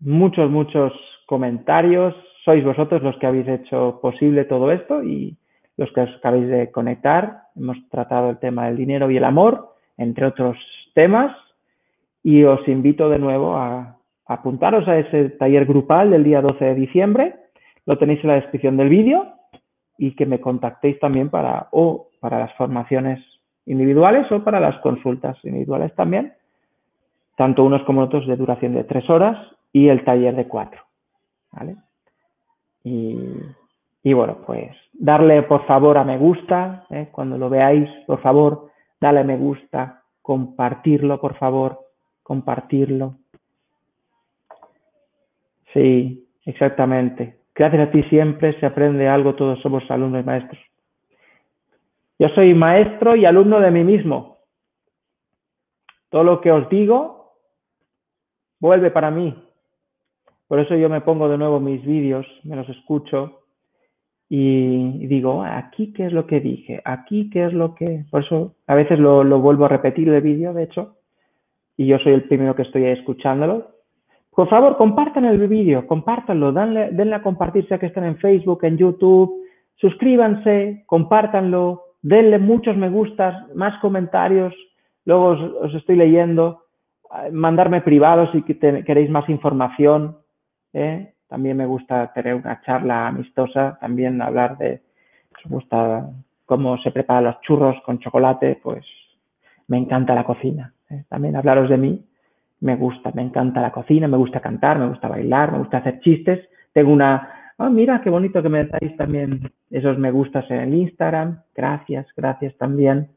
Muchos, muchos comentarios. Sois vosotros los que habéis hecho posible todo esto y los que os acabáis de conectar. Hemos tratado el tema del dinero y el amor, entre otros temas y os invito de nuevo a, apuntaros a ese taller grupal del día 12 de diciembre. Lo tenéis en la descripción del vídeo y que me contactéis también para o para las formaciones individuales o para las consultas individuales también, tanto unos como otros de duración de tres horas y el taller de cuatro. ¿vale? Y, y, bueno, pues darle por favor a me gusta, ¿eh? cuando lo veáis, por favor, dale me gusta, compartirlo por favor, compartirlo. Sí, exactamente. Gracias a ti siempre se aprende algo, todos somos alumnos y maestros. Yo soy maestro y alumno de mí mismo. Todo lo que os digo vuelve para mí. Por eso yo me pongo de nuevo mis vídeos, me los escucho y digo, aquí qué es lo que dije, aquí qué es lo que... Por eso a veces lo, lo vuelvo a repetir el vídeo, de hecho, y yo soy el primero que estoy escuchándolo, por favor, compartan el vídeo, compártanlo, denle, denle a compartir, sea que estén en Facebook, en YouTube, suscríbanse, compártanlo, denle muchos me gustas, más comentarios, luego os, estoy leyendo, mandarme privados si queréis más información. ¿eh? También me gusta tener una charla amistosa, también hablar de, me gusta cómo se preparan los churros con chocolate, pues me encanta la cocina. ¿eh? También hablaros de mí, me gusta, me encanta la cocina, me gusta cantar, me gusta bailar, me gusta hacer chistes. Tengo una, oh, mira qué bonito que me dais también esos me gustas en el Instagram. Gracias, gracias también.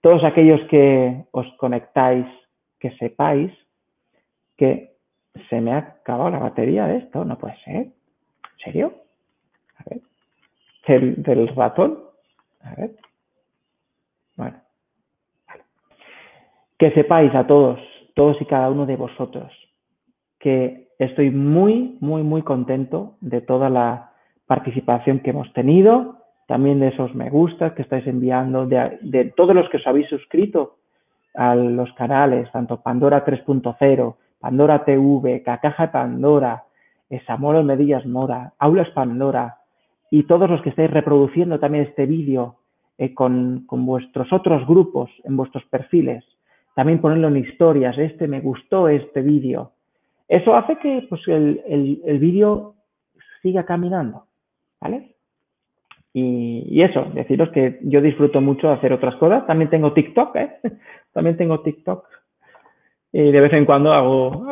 Todos aquellos que os conectáis, que sepáis que se me ha acabado la batería de esto, no puede ser. ¿En serio? A ver. Del, del ratón. A ver. Bueno que sepáis a todos, todos y cada uno de vosotros, que estoy muy, muy, muy contento de toda la participación que hemos tenido, también de esos me gusta que estáis enviando, de, todos los que os habéis suscrito a los canales, tanto Pandora 3.0, Pandora TV, Cacaja Pandora, Samuel Medillas Mora, Aulas Pandora, y todos los que estáis reproduciendo también este vídeo eh, con vuestros otros grupos en vuestros perfiles también ponerlo en historias, este me gustó este vídeo. Eso hace que pues, el, el, vídeo siga caminando, ¿vale? Y, eso, deciros que yo disfruto mucho hacer otras cosas. También tengo TikTok, ¿eh? También tengo TikTok. Y de vez en cuando hago,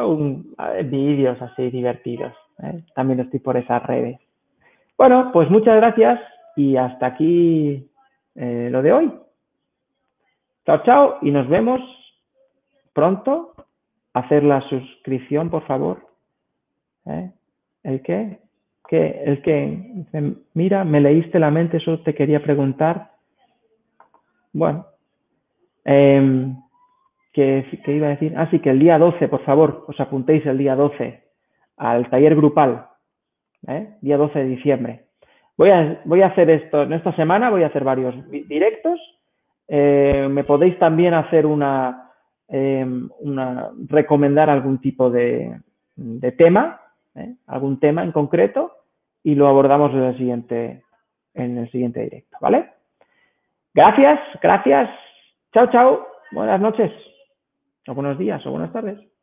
vídeos así divertidos. ¿eh? También estoy por esas redes. Bueno, pues muchas gracias y hasta aquí eh, lo de hoy. Chao, chao y nos vemos pronto, hacer la suscripción, por favor. ¿Eh? ¿El qué? ¿Qué? El que, mira, me leíste la mente, eso te quería preguntar. Bueno, eh, ¿qué, iba a decir? Así ah, que el día 12, por favor, os apuntéis el día 12 al taller grupal, ¿eh? día 12 de diciembre. Voy a, voy a hacer esto, en esta semana voy a hacer varios directos. Eh, me podéis también hacer una, Em, una, recomendar algún tipo de, tema, ¿eh? algún tema en concreto, y lo abordamos en el siguiente, en el siguiente directo, ¿vale? Gracias, gracias. Chao, chao. Buenas noches, o buenos días, o buenas tardes.